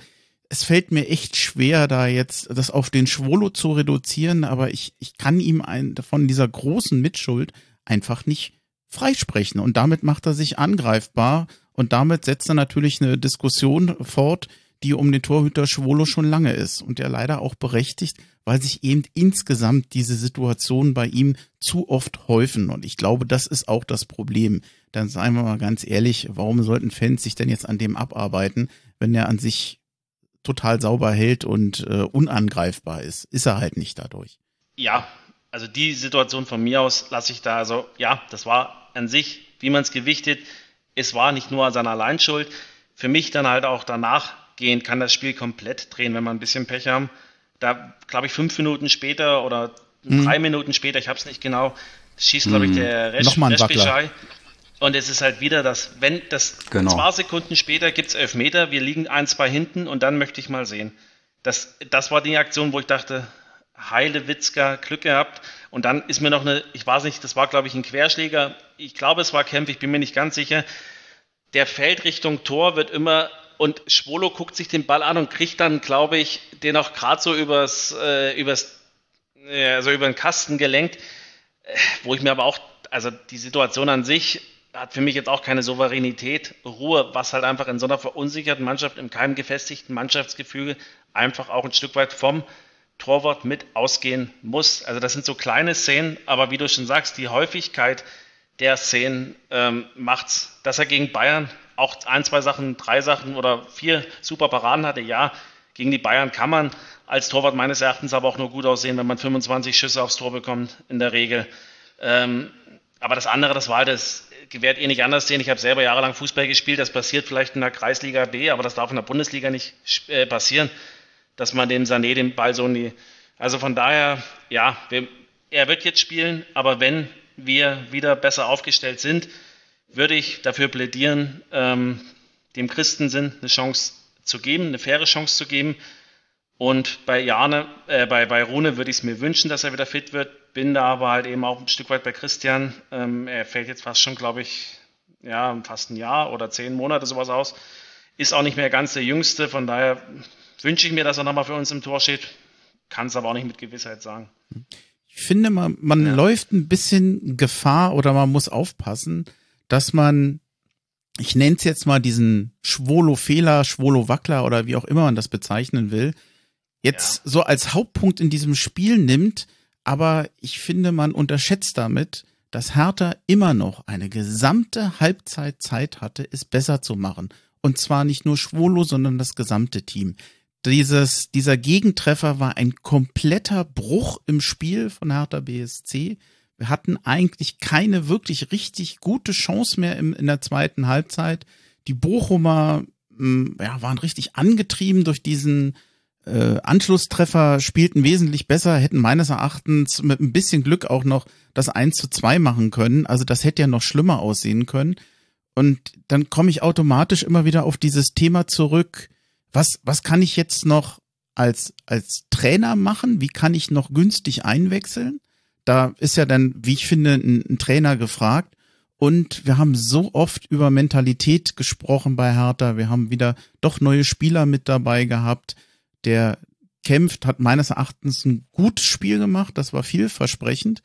es fällt mir echt schwer, da jetzt das auf den Schwolo zu reduzieren, aber ich, ich kann ihm ein, von dieser großen Mitschuld einfach nicht freisprechen. Und damit macht er sich angreifbar und damit setzt er natürlich eine Diskussion fort, die um den Torhüter Schwolo schon lange ist und der leider auch berechtigt, weil sich eben insgesamt diese Situationen bei ihm zu oft häufen. Und ich glaube, das ist auch das Problem. Dann seien wir mal ganz ehrlich, warum sollten Fans sich denn jetzt an dem abarbeiten, wenn er an sich total sauber hält und äh, unangreifbar ist. Ist er halt nicht dadurch. Ja, also die Situation von mir aus lasse ich da, also ja, das war an sich, wie man es gewichtet, es war nicht nur seine Alleinschuld. Für mich dann halt auch danach gehend kann das Spiel komplett drehen, wenn wir ein bisschen Pech haben. Da, glaube ich, fünf Minuten später oder hm. drei Minuten später, ich habe es nicht genau, schießt, glaube ich, hm. der Resch, Nochmal ein und es ist halt wieder das, wenn das genau. zwei Sekunden später gibt es elf Meter, wir liegen ein, zwei hinten und dann möchte ich mal sehen. Das, das war die Aktion, wo ich dachte, Heile Witzka, Glück gehabt. Und dann ist mir noch eine, ich weiß nicht, das war glaube ich ein Querschläger. Ich glaube, es war Kempf, ich bin mir nicht ganz sicher. Der fällt Richtung Tor, wird immer und Schwolo guckt sich den Ball an und kriegt dann, glaube ich, den auch gerade so übers, äh, übers, äh, also über den Kasten gelenkt, äh, wo ich mir aber auch, also die Situation an sich, hat für mich jetzt auch keine Souveränität, Ruhe, was halt einfach in so einer verunsicherten Mannschaft, im keinem gefestigten Mannschaftsgefüge einfach auch ein Stück weit vom Torwart mit ausgehen muss. Also das sind so kleine Szenen, aber wie du schon sagst, die Häufigkeit der Szenen ähm, macht's, dass er gegen Bayern auch ein, zwei Sachen, drei Sachen oder vier super Paraden hatte. Ja, gegen die Bayern kann man als Torwart meines Erachtens aber auch nur gut aussehen, wenn man 25 Schüsse aufs Tor bekommt in der Regel. Ähm, aber das andere, das war halt das gewährt ihr nicht anders sehen. Ich habe selber jahrelang Fußball gespielt. Das passiert vielleicht in der Kreisliga B, aber das darf in der Bundesliga nicht äh, passieren, dass man dem Sané den Ball so nie. Also von daher, ja, wir, er wird jetzt spielen, aber wenn wir wieder besser aufgestellt sind, würde ich dafür plädieren, ähm, dem Christensinn eine Chance zu geben, eine faire Chance zu geben. Und bei Jane, äh, bei, bei Rune würde ich es mir wünschen, dass er wieder fit wird bin da aber halt eben auch ein Stück weit bei Christian. Ähm, er fällt jetzt fast schon, glaube ich, ja, fast ein Jahr oder zehn Monate sowas aus. Ist auch nicht mehr ganz der Jüngste, von daher wünsche ich mir, dass er nochmal für uns im Tor steht. Kann es aber auch nicht mit Gewissheit sagen. Ich finde, man, man ja. läuft ein bisschen Gefahr oder man muss aufpassen, dass man, ich nenne es jetzt mal diesen Schwolo-Fehler, Schwolo-Wackler oder wie auch immer man das bezeichnen will, jetzt ja. so als Hauptpunkt in diesem Spiel nimmt, aber ich finde, man unterschätzt damit, dass Hertha immer noch eine gesamte Halbzeit Zeit hatte, es besser zu machen. Und zwar nicht nur Schwolo, sondern das gesamte Team. Dieses, dieser Gegentreffer war ein kompletter Bruch im Spiel von Hertha BSC. Wir hatten eigentlich keine wirklich richtig gute Chance mehr im, in der zweiten Halbzeit. Die Bochumer mh, ja, waren richtig angetrieben durch diesen äh, Anschlusstreffer spielten wesentlich besser, hätten meines Erachtens mit ein bisschen Glück auch noch das 1 zu 2 machen können. Also das hätte ja noch schlimmer aussehen können. Und dann komme ich automatisch immer wieder auf dieses Thema zurück. Was, was kann ich jetzt noch als, als Trainer machen? Wie kann ich noch günstig einwechseln? Da ist ja dann, wie ich finde, ein, ein Trainer gefragt. Und wir haben so oft über Mentalität gesprochen bei Hertha. Wir haben wieder doch neue Spieler mit dabei gehabt der kämpft, hat meines Erachtens ein gutes Spiel gemacht, das war vielversprechend.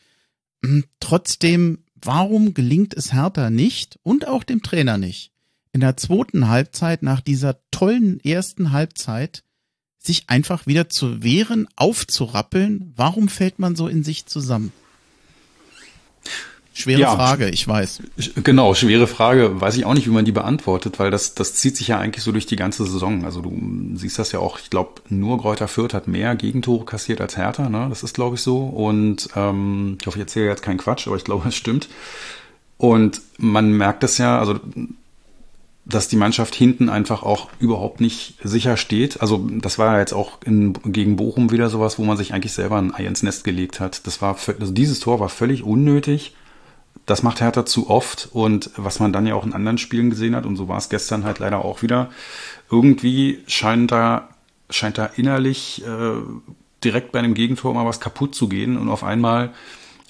Hm, trotzdem, warum gelingt es Hertha nicht und auch dem Trainer nicht, in der zweiten Halbzeit nach dieser tollen ersten Halbzeit sich einfach wieder zu wehren, aufzurappeln? Warum fällt man so in sich zusammen? Schwere ja, Frage, ich weiß. Genau, schwere Frage. Weiß ich auch nicht, wie man die beantwortet, weil das, das zieht sich ja eigentlich so durch die ganze Saison. Also du siehst das ja auch, ich glaube, nur Gräuter Fürth hat mehr Gegentore kassiert als Hertha, ne? Das ist, glaube ich, so. Und ähm, ich hoffe, ich erzähle jetzt keinen Quatsch, aber ich glaube, es stimmt. Und man merkt es ja, also dass die Mannschaft hinten einfach auch überhaupt nicht sicher steht. Also das war jetzt auch in, gegen Bochum wieder sowas, wo man sich eigentlich selber ein Ei ins Nest gelegt hat. Das war, also dieses Tor war völlig unnötig. Das macht Hertha zu oft und was man dann ja auch in anderen Spielen gesehen hat und so war es gestern halt leider auch wieder. Irgendwie scheint da scheint da innerlich äh, direkt bei einem Gegentor mal was kaputt zu gehen und auf einmal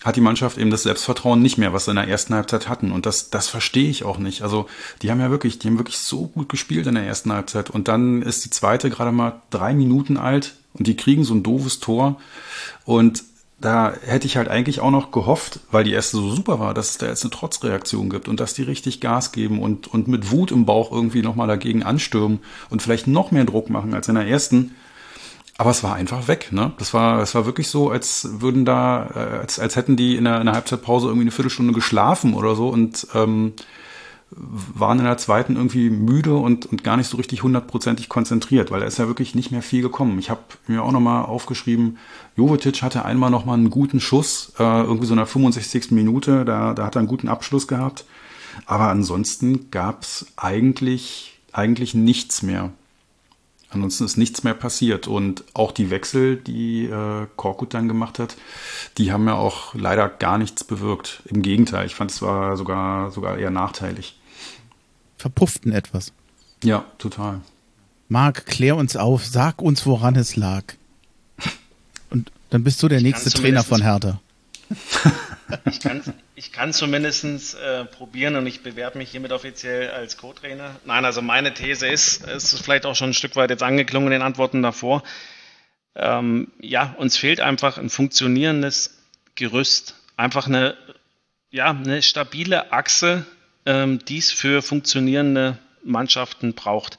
hat die Mannschaft eben das Selbstvertrauen nicht mehr, was sie in der ersten Halbzeit hatten. Und das, das verstehe ich auch nicht. Also, die haben ja wirklich, die haben wirklich so gut gespielt in der ersten Halbzeit. Und dann ist die zweite gerade mal drei Minuten alt und die kriegen so ein doofes Tor. Und da hätte ich halt eigentlich auch noch gehofft, weil die erste so super war, dass es da jetzt eine Trotzreaktion gibt und dass die richtig Gas geben und, und mit Wut im Bauch irgendwie nochmal dagegen anstürmen und vielleicht noch mehr Druck machen als in der ersten. Aber es war einfach weg, ne? Das war, es war wirklich so, als würden da, äh, als, als hätten die in der, in der Halbzeitpause irgendwie eine Viertelstunde geschlafen oder so und ähm, waren in der zweiten irgendwie müde und, und gar nicht so richtig hundertprozentig konzentriert, weil da ist ja wirklich nicht mehr viel gekommen. Ich habe mir auch nochmal aufgeschrieben, Jovetic hatte einmal nochmal einen guten Schuss, äh, irgendwie so in der 65. Minute, da, da hat er einen guten Abschluss gehabt. Aber ansonsten gab's eigentlich, eigentlich nichts mehr. Ansonsten ist nichts mehr passiert. Und auch die Wechsel, die äh, Korkut dann gemacht hat, die haben ja auch leider gar nichts bewirkt. Im Gegenteil, ich fand es war sogar, sogar eher nachteilig. Verpufften etwas. Ja, total. Marc, klär uns auf, sag uns, woran es lag. Und dann bist du der ich nächste Trainer von Hertha. Ich kann, ich kann zumindest äh, probieren und ich bewerbe mich hiermit offiziell als Co-Trainer. Nein, also meine These ist, es ist vielleicht auch schon ein Stück weit jetzt angeklungen in den Antworten davor. Ähm, ja, uns fehlt einfach ein funktionierendes Gerüst. Einfach eine, ja, eine stabile Achse, ähm, die es für funktionierende Mannschaften braucht.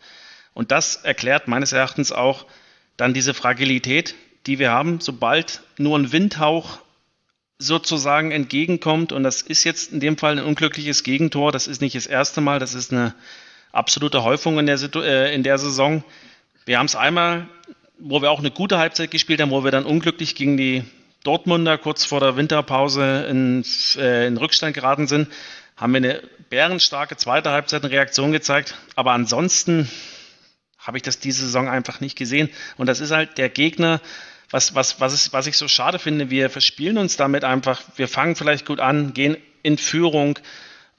Und das erklärt meines Erachtens auch dann diese Fragilität, die wir haben, sobald nur ein Windhauch sozusagen entgegenkommt. Und das ist jetzt in dem Fall ein unglückliches Gegentor. Das ist nicht das erste Mal. Das ist eine absolute Häufung in der, Situ äh, in der Saison. Wir haben es einmal, wo wir auch eine gute Halbzeit gespielt haben, wo wir dann unglücklich gegen die Dortmunder kurz vor der Winterpause in, äh, in Rückstand geraten sind, haben wir eine bärenstarke zweite Halbzeit eine Reaktion gezeigt. Aber ansonsten habe ich das diese Saison einfach nicht gesehen. Und das ist halt der Gegner, was, was, was, ist, was ich so schade finde, wir verspielen uns damit einfach, wir fangen vielleicht gut an, gehen in Führung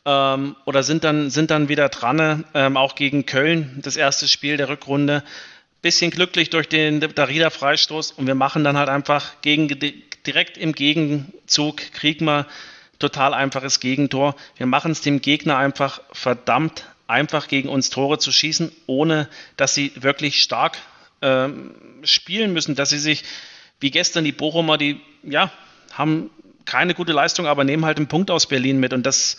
ähm, oder sind dann, sind dann wieder dran, ähm, auch gegen Köln, das erste Spiel der Rückrunde. Bisschen glücklich durch den Darida Freistoß und wir machen dann halt einfach gegen, direkt im Gegenzug, kriegen wir total einfaches Gegentor. Wir machen es dem Gegner einfach verdammt einfach gegen uns Tore zu schießen, ohne dass sie wirklich stark ähm, spielen müssen, dass sie sich, wie gestern die Bochumer, die ja, haben keine gute Leistung, aber nehmen halt einen Punkt aus Berlin mit. Und das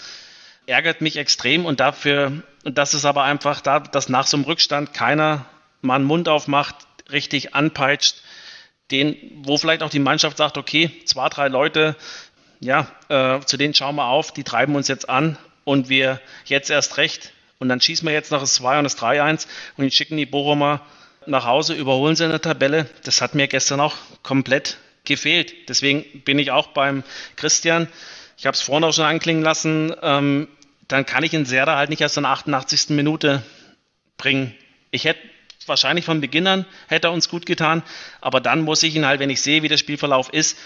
ärgert mich extrem. Und dafür, und das ist aber einfach da, dass nach so einem Rückstand keiner mal einen Mund aufmacht, richtig anpeitscht, den, wo vielleicht auch die Mannschaft sagt, okay, zwei, drei Leute, ja, äh, zu denen schauen wir auf, die treiben uns jetzt an und wir jetzt erst recht. Und dann schießen wir jetzt noch das 2 und das 3-1 und die schicken die Bochumer nach Hause, überholen sie in der Tabelle. Das hat mir gestern auch komplett gefehlt. Deswegen bin ich auch beim Christian. Ich habe es vorhin auch schon anklingen lassen. Ähm, dann kann ich in Serda halt nicht erst in der 88. Minute bringen. Ich hätte wahrscheinlich von Beginn an hätte er uns gut getan, aber dann muss ich ihn halt, wenn ich sehe, wie der Spielverlauf ist,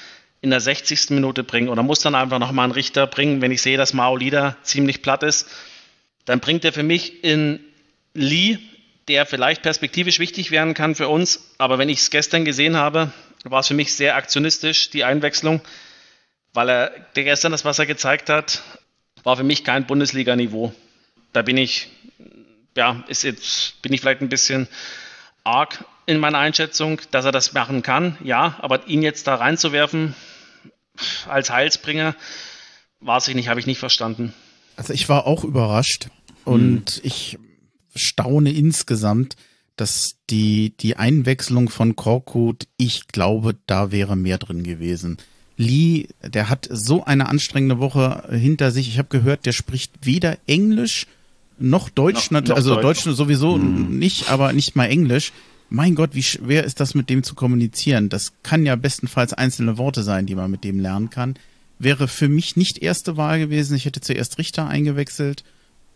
in der 60. Minute bringen oder muss dann einfach nochmal einen Richter bringen, wenn ich sehe, dass Maolida ziemlich platt ist. Dann bringt er für mich in Lee der vielleicht perspektivisch wichtig werden kann für uns. Aber wenn ich es gestern gesehen habe, war es für mich sehr aktionistisch, die Einwechslung, weil er der gestern das, was er gezeigt hat, war für mich kein Bundesliga-Niveau. Da bin ich, ja, ist jetzt, bin ich vielleicht ein bisschen arg in meiner Einschätzung, dass er das machen kann, ja, aber ihn jetzt da reinzuwerfen als Heilsbringer, weiß ich nicht, habe ich nicht verstanden. Also ich war auch überrascht und hm. ich staune insgesamt, dass die, die Einwechslung von Korkut, ich glaube, da wäre mehr drin gewesen. Lee, der hat so eine anstrengende Woche hinter sich. Ich habe gehört, der spricht weder Englisch noch Deutsch, noch, noch also Deutsch, Deutsch sowieso mhm. nicht, aber nicht mal Englisch. Mein Gott, wie schwer ist das mit dem zu kommunizieren? Das kann ja bestenfalls einzelne Worte sein, die man mit dem lernen kann. Wäre für mich nicht erste Wahl gewesen. Ich hätte zuerst Richter eingewechselt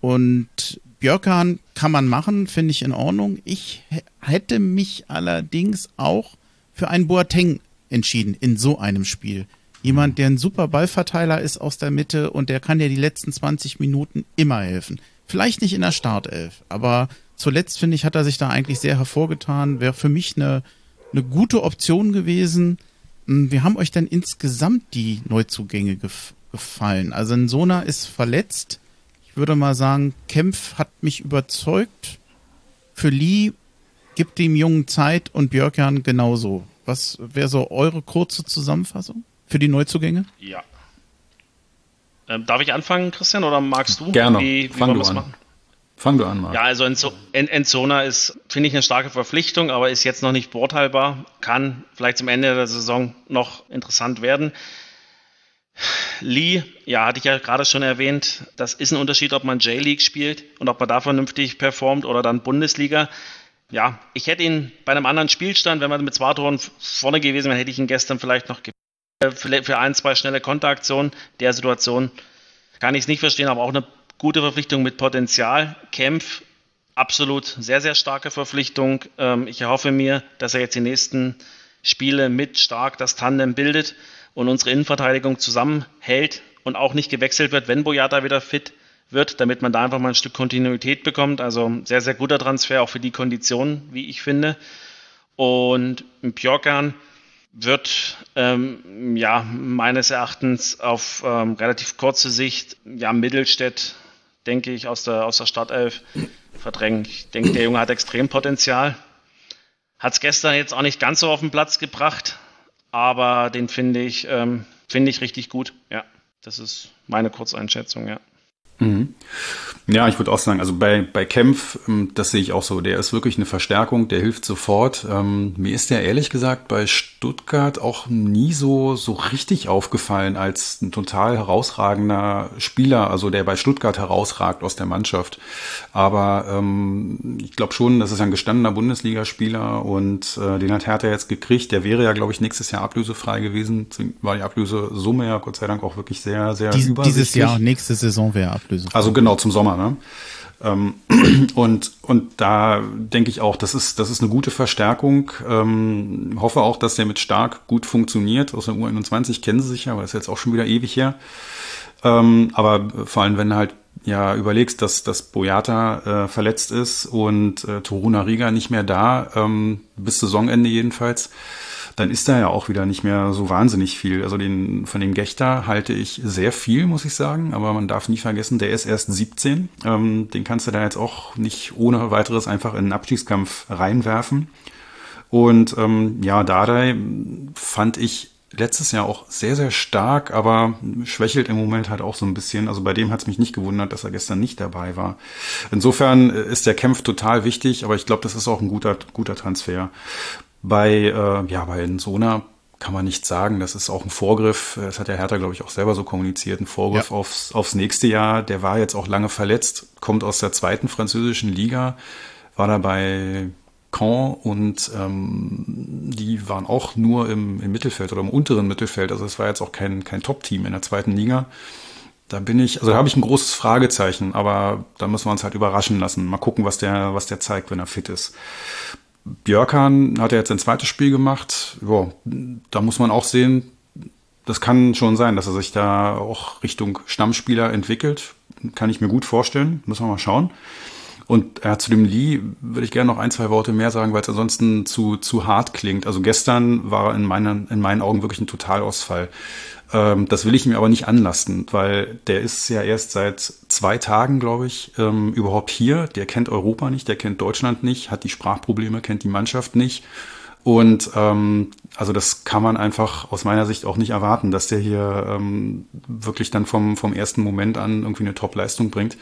und Björkan kann man machen, finde ich in Ordnung. Ich hätte mich allerdings auch für einen Boateng entschieden in so einem Spiel. Jemand, der ein super Ballverteiler ist aus der Mitte und der kann dir die letzten 20 Minuten immer helfen. Vielleicht nicht in der Startelf, aber zuletzt finde ich, hat er sich da eigentlich sehr hervorgetan. Wäre für mich eine, eine gute Option gewesen. Hm, wie haben euch denn insgesamt die Neuzugänge gef gefallen? Also Sona ist verletzt. Ich würde mal sagen, Kempf hat mich überzeugt. Für Lee gibt dem Jungen Zeit und Björkjan genauso. Was wäre so eure kurze Zusammenfassung für die Neuzugänge? Ja. Ähm, darf ich anfangen, Christian, oder magst du? Gerne. Wie, wie Fang du an. Machen? Fang du an, Marc. Ja, also Enzona ist, finde ich, eine starke Verpflichtung, aber ist jetzt noch nicht beurteilbar. Kann vielleicht zum Ende der Saison noch interessant werden. Lee, ja, hatte ich ja gerade schon erwähnt, das ist ein Unterschied, ob man J-League spielt und ob man da vernünftig performt oder dann Bundesliga. Ja, ich hätte ihn bei einem anderen Spielstand, wenn man mit zwei Toren vorne gewesen wäre, hätte ich ihn gestern vielleicht noch für ein, zwei schnelle Konteraktionen. Der Situation kann ich es nicht verstehen, aber auch eine gute Verpflichtung mit Potenzial. Kempf, absolut sehr, sehr starke Verpflichtung. Ähm, ich erhoffe mir, dass er jetzt die nächsten Spiele mit stark das Tandem bildet und unsere Innenverteidigung zusammenhält und auch nicht gewechselt wird, wenn Boyata wieder fit wird, damit man da einfach mal ein Stück Kontinuität bekommt. Also sehr, sehr guter Transfer, auch für die Konditionen, wie ich finde. Und Björkan wird ähm, ja meines Erachtens auf ähm, relativ kurze Sicht ja Mittelstädt, denke ich, aus der, aus der Startelf verdrängen. Ich denke, der Junge hat extrem Potenzial. Hat es gestern jetzt auch nicht ganz so auf den Platz gebracht, aber den finde ich, ähm, finde ich richtig gut. Ja, das ist meine Kurzeinschätzung, ja. Mhm. Ja, ich würde auch sagen, also bei, bei Kempf, ähm, das sehe ich auch so, der ist wirklich eine Verstärkung, der hilft sofort. Ähm, mir ist der ehrlich gesagt bei Stuttgart auch nie so, so richtig aufgefallen als ein total herausragender Spieler, also der bei Stuttgart herausragt aus der Mannschaft. Aber ähm, ich glaube schon, das ist ein gestandener Bundesligaspieler und äh, den hat Hertha jetzt gekriegt. Der wäre ja, glaube ich, nächstes Jahr ablösefrei gewesen. War die Ablösesumme ja Gott sei Dank auch wirklich sehr, sehr Dies, Dieses Jahr, nächste Saison wäre ablösefrei. Ablöse. Also genau zum Sommer, ne? Ähm, und, und da denke ich auch, das ist, das ist eine gute Verstärkung. Ähm, hoffe auch, dass der mit Stark gut funktioniert. Aus der U21 kennen sie sich ja, aber das ist jetzt auch schon wieder ewig her. Ähm, aber vor allem, wenn halt ja überlegst, dass, dass Boyata äh, verletzt ist und äh, Toruna Riga nicht mehr da, ähm, bis Saisonende jedenfalls, dann ist da ja auch wieder nicht mehr so wahnsinnig viel. Also den, von dem Gechter halte ich sehr viel, muss ich sagen, aber man darf nie vergessen, der ist erst 17. Ähm, den kannst du da jetzt auch nicht ohne weiteres einfach in einen Abstiegskampf reinwerfen. Und ähm, ja, Dardai fand ich letztes Jahr auch sehr, sehr stark, aber schwächelt im Moment halt auch so ein bisschen. Also bei dem hat es mich nicht gewundert, dass er gestern nicht dabei war. Insofern ist der Kampf total wichtig, aber ich glaube, das ist auch ein guter, guter Transfer. Bei, äh, ja, bei Sona kann man nicht sagen. Das ist auch ein Vorgriff. Das hat der Hertha, glaube ich, auch selber so kommuniziert. Ein Vorgriff ja. aufs, aufs nächste Jahr. Der war jetzt auch lange verletzt, kommt aus der zweiten französischen Liga, war da bei Caen und ähm, die waren auch nur im, im Mittelfeld oder im unteren Mittelfeld. Also es war jetzt auch kein, kein Top-Team in der zweiten Liga. Da bin ich, also da habe ich ein großes Fragezeichen, aber da müssen wir uns halt überraschen lassen. Mal gucken, was der, was der zeigt, wenn er fit ist. Björkan hat er jetzt ein zweites Spiel gemacht. Ja, da muss man auch sehen, das kann schon sein, dass er sich da auch Richtung Stammspieler entwickelt. Kann ich mir gut vorstellen. Müssen wir mal schauen. Und äh, zu dem Lee würde ich gerne noch ein, zwei Worte mehr sagen, weil es ansonsten zu, zu hart klingt. Also gestern war in meinen, in meinen Augen wirklich ein Totalausfall. Ähm, das will ich mir aber nicht anlasten, weil der ist ja erst seit zwei Tagen, glaube ich, ähm, überhaupt hier. Der kennt Europa nicht, der kennt Deutschland nicht, hat die Sprachprobleme, kennt die Mannschaft nicht. Und ähm, also das kann man einfach aus meiner Sicht auch nicht erwarten, dass der hier ähm, wirklich dann vom, vom ersten Moment an irgendwie eine Top-Leistung bringt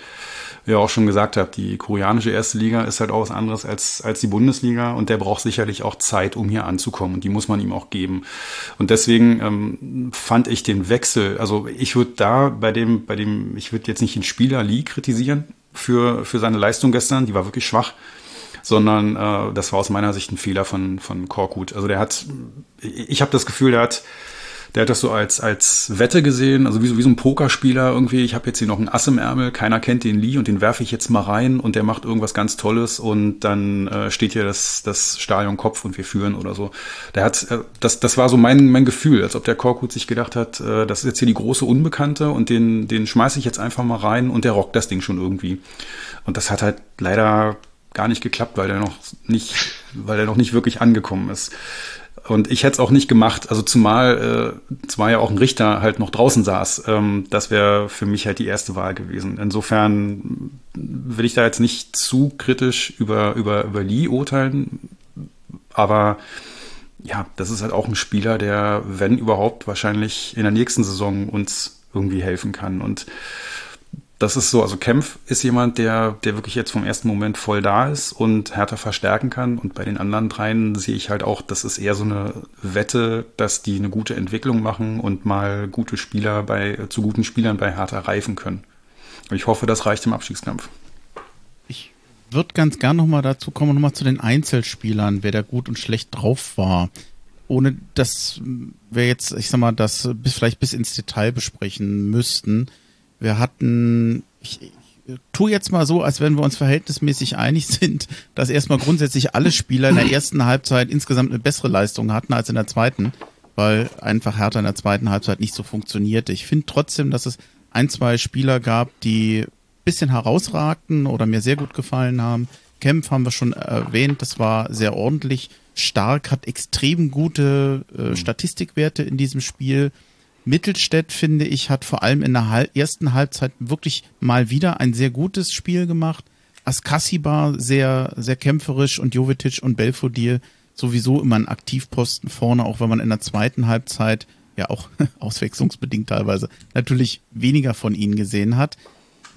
wie ihr auch schon gesagt habt, die koreanische erste Liga ist halt auch was anderes als, als die Bundesliga und der braucht sicherlich auch Zeit, um hier anzukommen und die muss man ihm auch geben. Und deswegen ähm, fand ich den Wechsel, also ich würde da bei dem, bei dem, ich würde jetzt nicht den Spieler Lee kritisieren für, für seine Leistung gestern, die war wirklich schwach sondern äh, das war aus meiner Sicht ein Fehler von, von Korkut. Also der hat, ich habe das Gefühl, der hat der hat das so als, als Wette gesehen, also wie so, wie so ein Pokerspieler irgendwie. Ich habe jetzt hier noch einen Ass im Ärmel, keiner kennt den Lee und den werfe ich jetzt mal rein und der macht irgendwas ganz Tolles und dann äh, steht hier das, das Stadion Kopf und wir führen oder so. Der hat, äh, das, das war so mein, mein Gefühl, als ob der Korkut sich gedacht hat, äh, das ist jetzt hier die große Unbekannte und den, den schmeiße ich jetzt einfach mal rein und der rockt das Ding schon irgendwie. Und das hat halt leider gar nicht geklappt, weil der noch nicht, weil der noch nicht wirklich angekommen ist. Und ich hätte es auch nicht gemacht, also zumal, äh, zumal ja auch ein Richter halt noch draußen saß. Ähm, das wäre für mich halt die erste Wahl gewesen. Insofern will ich da jetzt nicht zu kritisch über, über, über Lee urteilen. Aber ja, das ist halt auch ein Spieler, der, wenn überhaupt, wahrscheinlich in der nächsten Saison uns irgendwie helfen kann. Und das ist so, also Kempf ist jemand, der, der wirklich jetzt vom ersten Moment voll da ist und härter verstärken kann. Und bei den anderen dreien sehe ich halt auch, das ist eher so eine Wette, dass die eine gute Entwicklung machen und mal gute Spieler bei, zu guten Spielern bei Hertha reifen können. Ich hoffe, das reicht im Abstiegskampf. Ich würde ganz gern nochmal dazu kommen, nochmal zu den Einzelspielern, wer da gut und schlecht drauf war. Ohne dass wir jetzt, ich sag mal, das bis, vielleicht bis ins Detail besprechen müssten. Wir hatten, ich, ich tu jetzt mal so, als wenn wir uns verhältnismäßig einig sind, dass erstmal grundsätzlich alle Spieler in der ersten Halbzeit insgesamt eine bessere Leistung hatten als in der zweiten, weil einfach Hertha in der zweiten Halbzeit nicht so funktionierte. Ich finde trotzdem, dass es ein, zwei Spieler gab, die bisschen herausragten oder mir sehr gut gefallen haben. Kempf haben wir schon erwähnt, das war sehr ordentlich. Stark hat extrem gute äh, Statistikwerte in diesem Spiel. Mittelstädt, finde ich, hat vor allem in der ersten Halbzeit wirklich mal wieder ein sehr gutes Spiel gemacht. Askasiba sehr, sehr kämpferisch und Jovetic und Belfodil sowieso immer ein Aktivposten vorne, auch wenn man in der zweiten Halbzeit ja auch auswechslungsbedingt teilweise natürlich weniger von ihnen gesehen hat.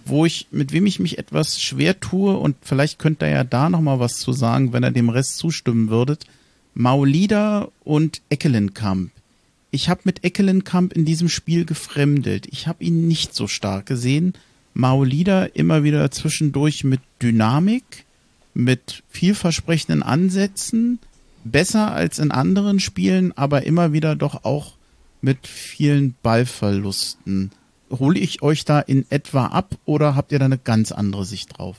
Wo ich, mit wem ich mich etwas schwer tue und vielleicht könnt ihr ja da nochmal was zu sagen, wenn ihr dem Rest zustimmen würdet. Maulida und Eckelenkamp ich habe mit Eckelenkamp in diesem Spiel gefremdelt. Ich habe ihn nicht so stark gesehen. Maolida immer wieder zwischendurch mit Dynamik, mit vielversprechenden Ansätzen, besser als in anderen Spielen, aber immer wieder doch auch mit vielen Ballverlusten. Hole ich euch da in etwa ab oder habt ihr da eine ganz andere Sicht drauf?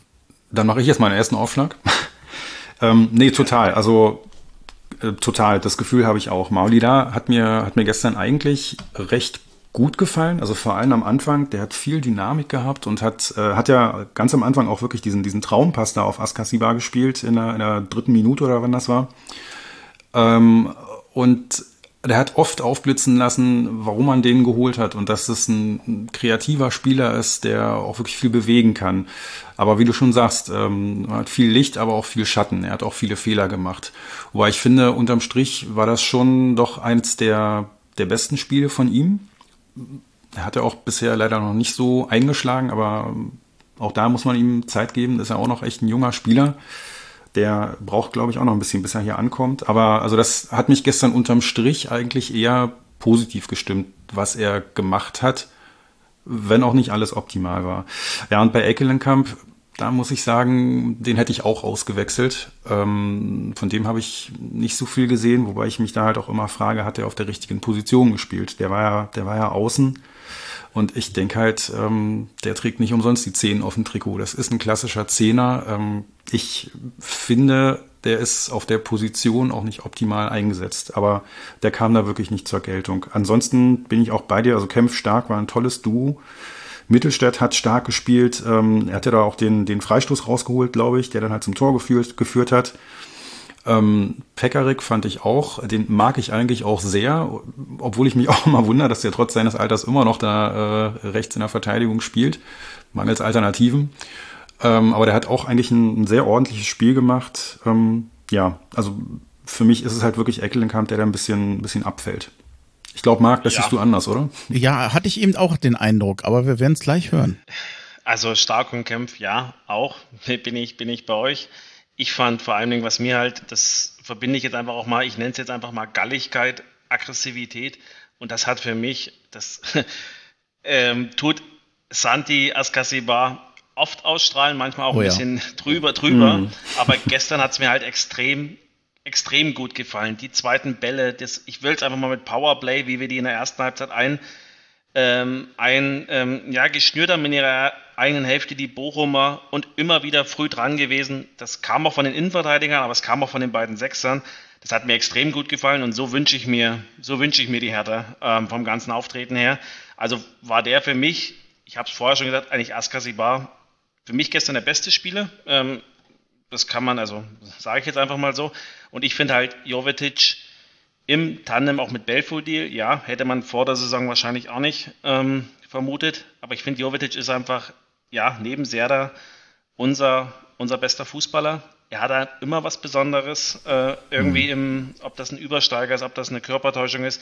Dann mache ich jetzt meinen ersten Aufschlag. ähm, nee, total. Also äh, total. Das Gefühl habe ich auch. Maulida hat mir, hat mir gestern eigentlich recht gut gefallen. Also vor allem am Anfang, der hat viel Dynamik gehabt und hat, äh, hat ja ganz am Anfang auch wirklich diesen, diesen Traumpass da auf Askasiba gespielt in der, in der dritten Minute oder wann das war. Ähm, und der hat oft aufblitzen lassen, warum man den geholt hat und dass es ein kreativer Spieler ist, der auch wirklich viel bewegen kann. Aber wie du schon sagst, ähm, hat viel Licht, aber auch viel Schatten. Er hat auch viele Fehler gemacht. Wobei ich finde, unterm Strich war das schon doch eins der, der besten Spiele von ihm. Er hatte auch bisher leider noch nicht so eingeschlagen, aber auch da muss man ihm Zeit geben. Ist ja auch noch echt ein junger Spieler. Der braucht, glaube ich, auch noch ein bisschen, bis er hier ankommt. Aber also das hat mich gestern unterm Strich eigentlich eher positiv gestimmt, was er gemacht hat, wenn auch nicht alles optimal war. Ja, und bei Eckelenkamp, da muss ich sagen, den hätte ich auch ausgewechselt. Ähm, von dem habe ich nicht so viel gesehen, wobei ich mich da halt auch immer frage, hat er auf der richtigen Position gespielt? Der war ja, der war ja außen. Und ich denke halt, ähm, der trägt nicht umsonst die Zehn auf dem Trikot. Das ist ein klassischer Zehner. Ähm, ich finde, der ist auf der Position auch nicht optimal eingesetzt. Aber der kam da wirklich nicht zur Geltung. Ansonsten bin ich auch bei dir. Also Kempf stark war ein tolles Duo. Mittelstädt hat stark gespielt. Ähm, er hatte da auch den, den Freistoß rausgeholt, glaube ich, der dann halt zum Tor geführt, geführt hat. Ähm, Pekarik fand ich auch, den mag ich eigentlich auch sehr, obwohl ich mich auch immer wundere, dass der trotz seines Alters immer noch da äh, rechts in der Verteidigung spielt, mangels Alternativen. Ähm, aber der hat auch eigentlich ein, ein sehr ordentliches Spiel gemacht. Ähm, ja, also für mich ist es halt wirklich Eckelenkamp, der da ein bisschen, ein bisschen abfällt. Ich glaube, Marc, das ja. siehst du anders, oder? Ja, hatte ich eben auch den Eindruck, aber wir werden es gleich hören. Also Stark und Kempf, ja, auch bin ich, bin ich bei euch ich fand vor allen Dingen, was mir halt, das verbinde ich jetzt einfach auch mal, ich nenne es jetzt einfach mal Galligkeit, Aggressivität. Und das hat für mich, das ähm, tut Santi Askasiba oft ausstrahlen, manchmal auch oh, ein bisschen drüber, drüber. Mm. Aber gestern hat es mir halt extrem, extrem gut gefallen. Die zweiten Bälle, das, ich will es einfach mal mit Powerplay, wie wir die in der ersten Halbzeit ein, ähm, ein ähm, ja, geschnürt haben in ihrer eigenen Hälfte, die Bochumer, und immer wieder früh dran gewesen. Das kam auch von den Innenverteidigern, aber es kam auch von den beiden Sechsern. Das hat mir extrem gut gefallen und so wünsche ich mir, so wünsche ich mir die Hertha ähm, vom ganzen Auftreten her. Also war der für mich, ich habe es vorher schon gesagt, eigentlich Askasibar für mich gestern der beste Spieler. Ähm, das kann man, also sage ich jetzt einfach mal so. Und ich finde halt Jovetic im Tandem auch mit Belfodil, ja, hätte man vor der Saison wahrscheinlich auch nicht ähm, vermutet. Aber ich finde, Jovetic ist einfach, ja, neben Serda unser, unser bester Fußballer. Er hat halt immer was Besonderes, äh, irgendwie mhm. im, ob das ein Übersteiger ist, ob das eine Körpertäuschung ist.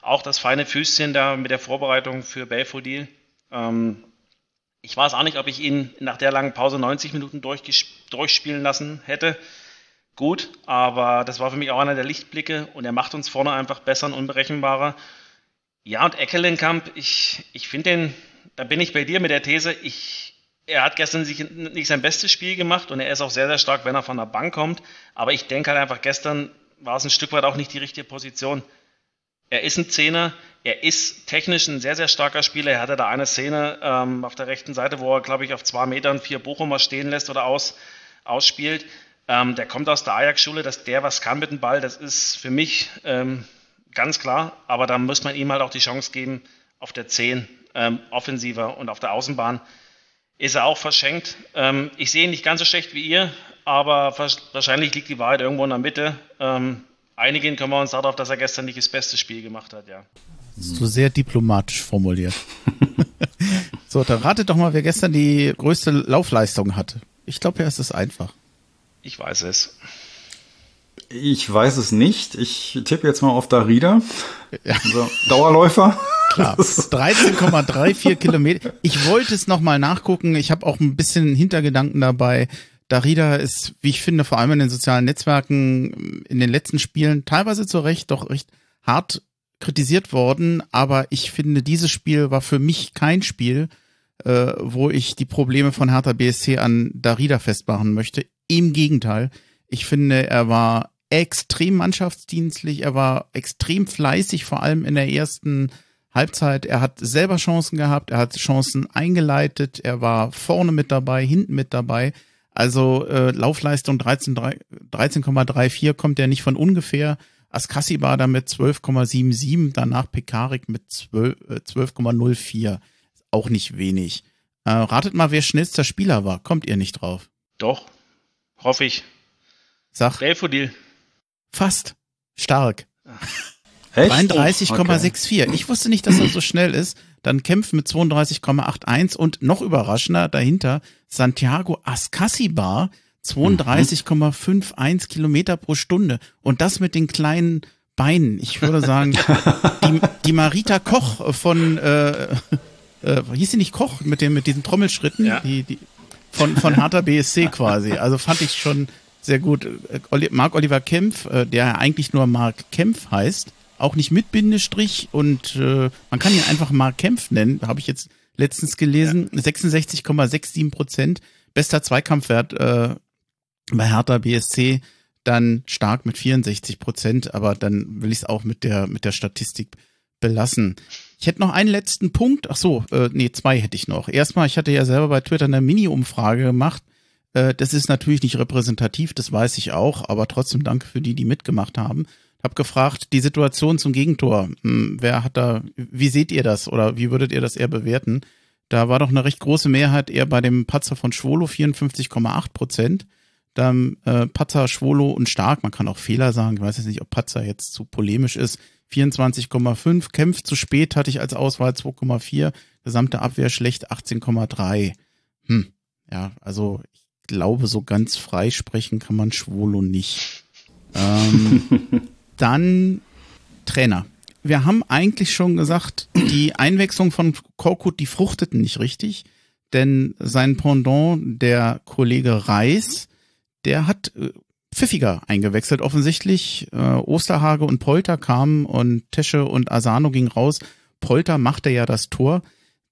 Auch das feine Füßchen da mit der Vorbereitung für Belfodil. Ähm, ich weiß auch nicht, ob ich ihn nach der langen Pause 90 Minuten durchspielen lassen hätte. Gut, aber das war für mich auch einer der Lichtblicke und er macht uns vorne einfach besser und unberechenbarer. Ja, und Eckelenkamp, ich, ich finde den, da bin ich bei dir mit der These, ich, er hat gestern sich nicht sein bestes Spiel gemacht und er ist auch sehr, sehr stark, wenn er von der Bank kommt. Aber ich denke halt einfach, gestern war es ein Stück weit auch nicht die richtige Position. Er ist ein Zehner, er ist technisch ein sehr, sehr starker Spieler. Er hatte da eine Szene ähm, auf der rechten Seite, wo er, glaube ich, auf zwei Metern vier Bochumer stehen lässt oder aus, ausspielt. Ähm, der kommt aus der Ajax-Schule, dass der was kann mit dem Ball, das ist für mich ähm, ganz klar. Aber da muss man ihm halt auch die Chance geben, auf der 10 ähm, offensiver und auf der Außenbahn ist er auch verschenkt. Ähm, ich sehe ihn nicht ganz so schlecht wie ihr, aber wahrscheinlich liegt die Wahrheit irgendwo in der Mitte. Ähm, einigen können wir uns darauf, dass er gestern nicht das beste Spiel gemacht hat, ja. So sehr diplomatisch formuliert. so, dann ratet doch mal, wer gestern die größte Laufleistung hatte. Ich glaube, ja, es ist einfach. Ich weiß es. Ich weiß es nicht. Ich tippe jetzt mal auf Darida. Ja. Also Dauerläufer. Klar. 13,34 Kilometer. Ich wollte es nochmal nachgucken. Ich habe auch ein bisschen Hintergedanken dabei. Darida ist, wie ich finde, vor allem in den sozialen Netzwerken in den letzten Spielen teilweise zu Recht doch recht hart kritisiert worden. Aber ich finde, dieses Spiel war für mich kein Spiel, äh, wo ich die Probleme von Hertha BSC an Darida festmachen möchte. Im Gegenteil. Ich finde, er war extrem mannschaftsdienstlich, er war extrem fleißig, vor allem in der ersten Halbzeit. Er hat selber Chancen gehabt, er hat Chancen eingeleitet, er war vorne mit dabei, hinten mit dabei. Also äh, Laufleistung 13,34 13, kommt ja nicht von ungefähr. Askassi war da mit 12,77, danach Pekarik mit 12,04. Äh, Auch nicht wenig. Äh, ratet mal, wer schnellster Spieler war. Kommt ihr nicht drauf? Doch, hoffe ich. Sag. Belfodil. Fast. Stark. 33,64. Okay. Ich wusste nicht, dass er so schnell ist. Dann Kempf mit 32,81 und noch überraschender dahinter Santiago Ascasibar 32,51 Kilometer pro Stunde. Und das mit den kleinen Beinen. Ich würde sagen, die, die Marita Koch von, äh, äh, hieß sie nicht Koch mit dem, mit diesen Trommelschritten? Ja. Die, die, von, von Harter BSC quasi. Also fand ich schon sehr gut. Marc Oliver Kempf, äh, der eigentlich nur Marc Kempf heißt, auch nicht mit Bindestrich und äh, man kann ihn einfach Marc Kempf nennen, habe ich jetzt letztens gelesen. Ja. 66,67 Prozent, bester Zweikampfwert äh, bei Hertha BSC, dann stark mit 64 Prozent, aber dann will ich es auch mit der mit der Statistik belassen. Ich hätte noch einen letzten Punkt. Ach so, äh, nee, zwei hätte ich noch. Erstmal, ich hatte ja selber bei Twitter eine Mini-Umfrage gemacht. Äh, das ist natürlich nicht repräsentativ, das weiß ich auch, aber trotzdem danke für die, die mitgemacht haben. Hab gefragt, die Situation zum Gegentor. Hm, wer hat da, wie seht ihr das oder wie würdet ihr das eher bewerten? Da war doch eine recht große Mehrheit eher bei dem Patzer von Schwolo, 54,8 Prozent. Dann äh, Patzer, Schwolo und Stark, man kann auch Fehler sagen, ich weiß jetzt nicht, ob Patzer jetzt zu polemisch ist, 24,5. Kämpft zu spät hatte ich als Auswahl 2,4. Gesamte Abwehr schlecht 18,3. Hm. Ja, also ich glaube, so ganz frei sprechen kann man Schwolo nicht. Ähm, dann Trainer. Wir haben eigentlich schon gesagt, die Einwechslung von Korkut, die fruchteten nicht richtig, denn sein Pendant, der Kollege Reis, der hat äh, pfiffiger eingewechselt offensichtlich. Äh, Osterhage und Polter kamen und Tesche und Asano gingen raus. Polter machte ja das Tor.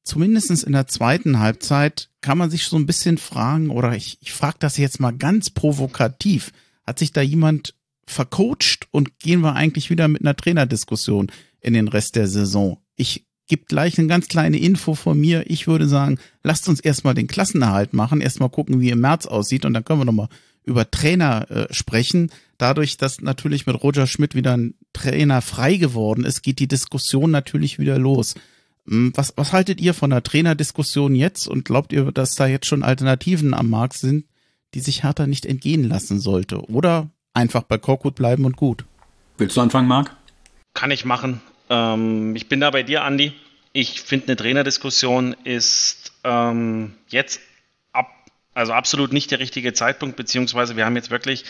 Zumindestens in der zweiten Halbzeit kann man sich so ein bisschen fragen, oder ich, ich frage das jetzt mal ganz provokativ, hat sich da jemand vercoacht und gehen wir eigentlich wieder mit einer Trainerdiskussion in den Rest der Saison? Ich gebe gleich eine ganz kleine Info von mir. Ich würde sagen, lasst uns erstmal den Klassenerhalt machen, erstmal gucken, wie im März aussieht und dann können wir nochmal über Trainer äh, sprechen. Dadurch, dass natürlich mit Roger Schmidt wieder ein Trainer frei geworden ist, geht die Diskussion natürlich wieder los. Hm, was, was haltet ihr von der Trainerdiskussion jetzt und glaubt ihr, dass da jetzt schon Alternativen am Markt sind, die sich Hertha nicht entgehen lassen sollte? Oder einfach bei Korkut bleiben und gut? Willst du anfangen, Marc? Kann ich machen. Ähm, ich bin da bei dir, Andi. Ich finde, eine Trainerdiskussion ist ähm, jetzt also absolut nicht der richtige Zeitpunkt, beziehungsweise wir haben jetzt wirklich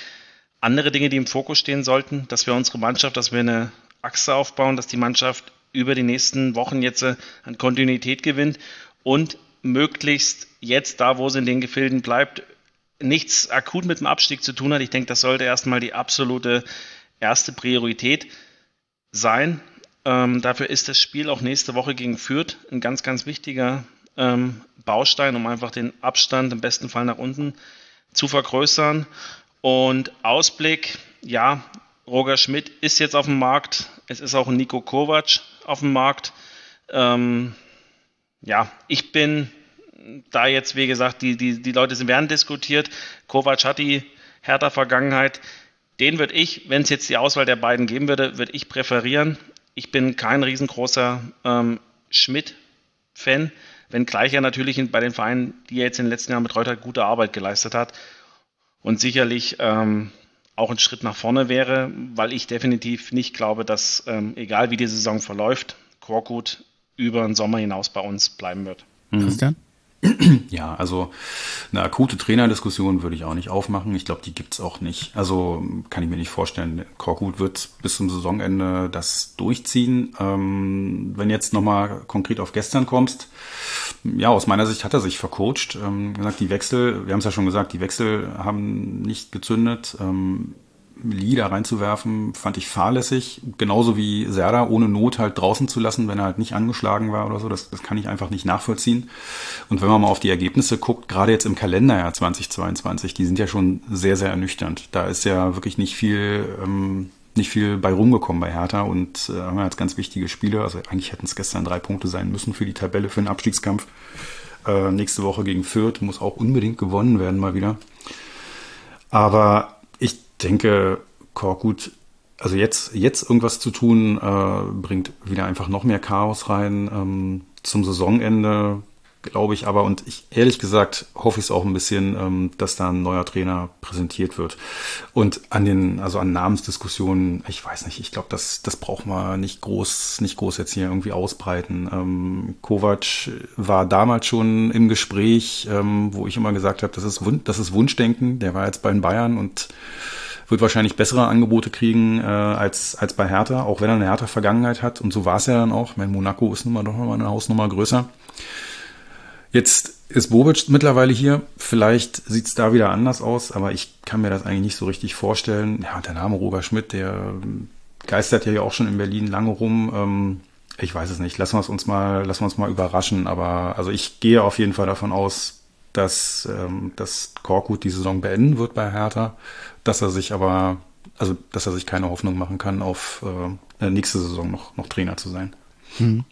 andere Dinge, die im Fokus stehen sollten, dass wir unsere Mannschaft, dass wir eine Achse aufbauen, dass die Mannschaft über die nächsten Wochen jetzt äh, an Kontinuität gewinnt und möglichst jetzt da, wo sie in den Gefilden bleibt, nichts akut mit dem Abstieg zu tun hat. Ich denke, das sollte erstmal die absolute erste Priorität sein. Ähm, dafür ist das Spiel auch nächste Woche gegen Fürth ein ganz, ganz wichtiger ähm, Baustein, um einfach den Abstand im besten Fall nach unten zu vergrößern. Und Ausblick, ja, Roger Schmidt ist jetzt auf dem Markt. Es ist auch Nico Kovac auf dem Markt. Ähm, ja, ich bin da jetzt, wie gesagt, die, die, die Leute sind, werden diskutiert. Kovac hat die härter Vergangenheit. Den würde ich, wenn es jetzt die Auswahl der beiden geben würde, würde ich präferieren. Ich bin kein riesengroßer ähm, Schmidt-Fan, wenngleich er natürlich bei den Vereinen, die er jetzt in den letzten Jahren betreut hat, gute Arbeit geleistet hat und sicherlich ähm, auch ein Schritt nach vorne wäre, weil ich definitiv nicht glaube, dass, ähm, egal wie die Saison verläuft, Korkut über den Sommer hinaus bei uns bleiben wird. Christian? Ja, also eine akute Trainerdiskussion würde ich auch nicht aufmachen. Ich glaube, die gibt's auch nicht. Also kann ich mir nicht vorstellen. Korkut wird bis zum Saisonende das durchziehen. Ähm, wenn jetzt nochmal konkret auf gestern kommst, ja, aus meiner Sicht hat er sich vercoacht. Ähm, gesagt, die Wechsel, wir haben es ja schon gesagt, die Wechsel haben nicht gezündet. Ähm, Lee da reinzuwerfen, fand ich fahrlässig. Genauso wie Serda ohne Not halt draußen zu lassen, wenn er halt nicht angeschlagen war oder so. Das, das kann ich einfach nicht nachvollziehen. Und wenn man mal auf die Ergebnisse guckt, gerade jetzt im Kalenderjahr 2022, die sind ja schon sehr, sehr ernüchternd. Da ist ja wirklich nicht viel, ähm, nicht viel bei rumgekommen bei Hertha und äh, haben wir jetzt ganz wichtige Spiele. Also eigentlich hätten es gestern drei Punkte sein müssen für die Tabelle, für den Abstiegskampf. Äh, nächste Woche gegen Fürth muss auch unbedingt gewonnen werden mal wieder. Aber denke, Korkut, also jetzt, jetzt irgendwas zu tun, äh, bringt wieder einfach noch mehr Chaos rein. Ähm, zum Saisonende glaube ich aber, und ich ehrlich gesagt hoffe ich es auch ein bisschen, ähm, dass da ein neuer Trainer präsentiert wird. Und an den, also an Namensdiskussionen, ich weiß nicht, ich glaube, das, das braucht man nicht groß, nicht groß jetzt hier irgendwie ausbreiten. Ähm, Kovac war damals schon im Gespräch, ähm, wo ich immer gesagt habe, das ist, das ist Wunschdenken. Der war jetzt bei den Bayern und wird wahrscheinlich bessere Angebote kriegen äh, als, als bei Hertha, auch wenn er eine Hertha Vergangenheit hat. Und so war es ja dann auch. Mein Monaco ist nun mal doch noch mal eine Hausnummer größer. Jetzt ist Bobic mittlerweile hier. Vielleicht sieht es da wieder anders aus, aber ich kann mir das eigentlich nicht so richtig vorstellen. Ja, der Name Roger Schmidt, der geistert ja auch schon in Berlin lange rum. Ähm, ich weiß es nicht. Lassen wir es uns mal, lassen wir uns mal überraschen. Aber also ich gehe auf jeden Fall davon aus, dass, ähm, dass Korkut die Saison beenden wird bei Hertha, dass er sich aber, also dass er sich keine Hoffnung machen kann, auf äh, nächste Saison noch, noch Trainer zu sein. Hm.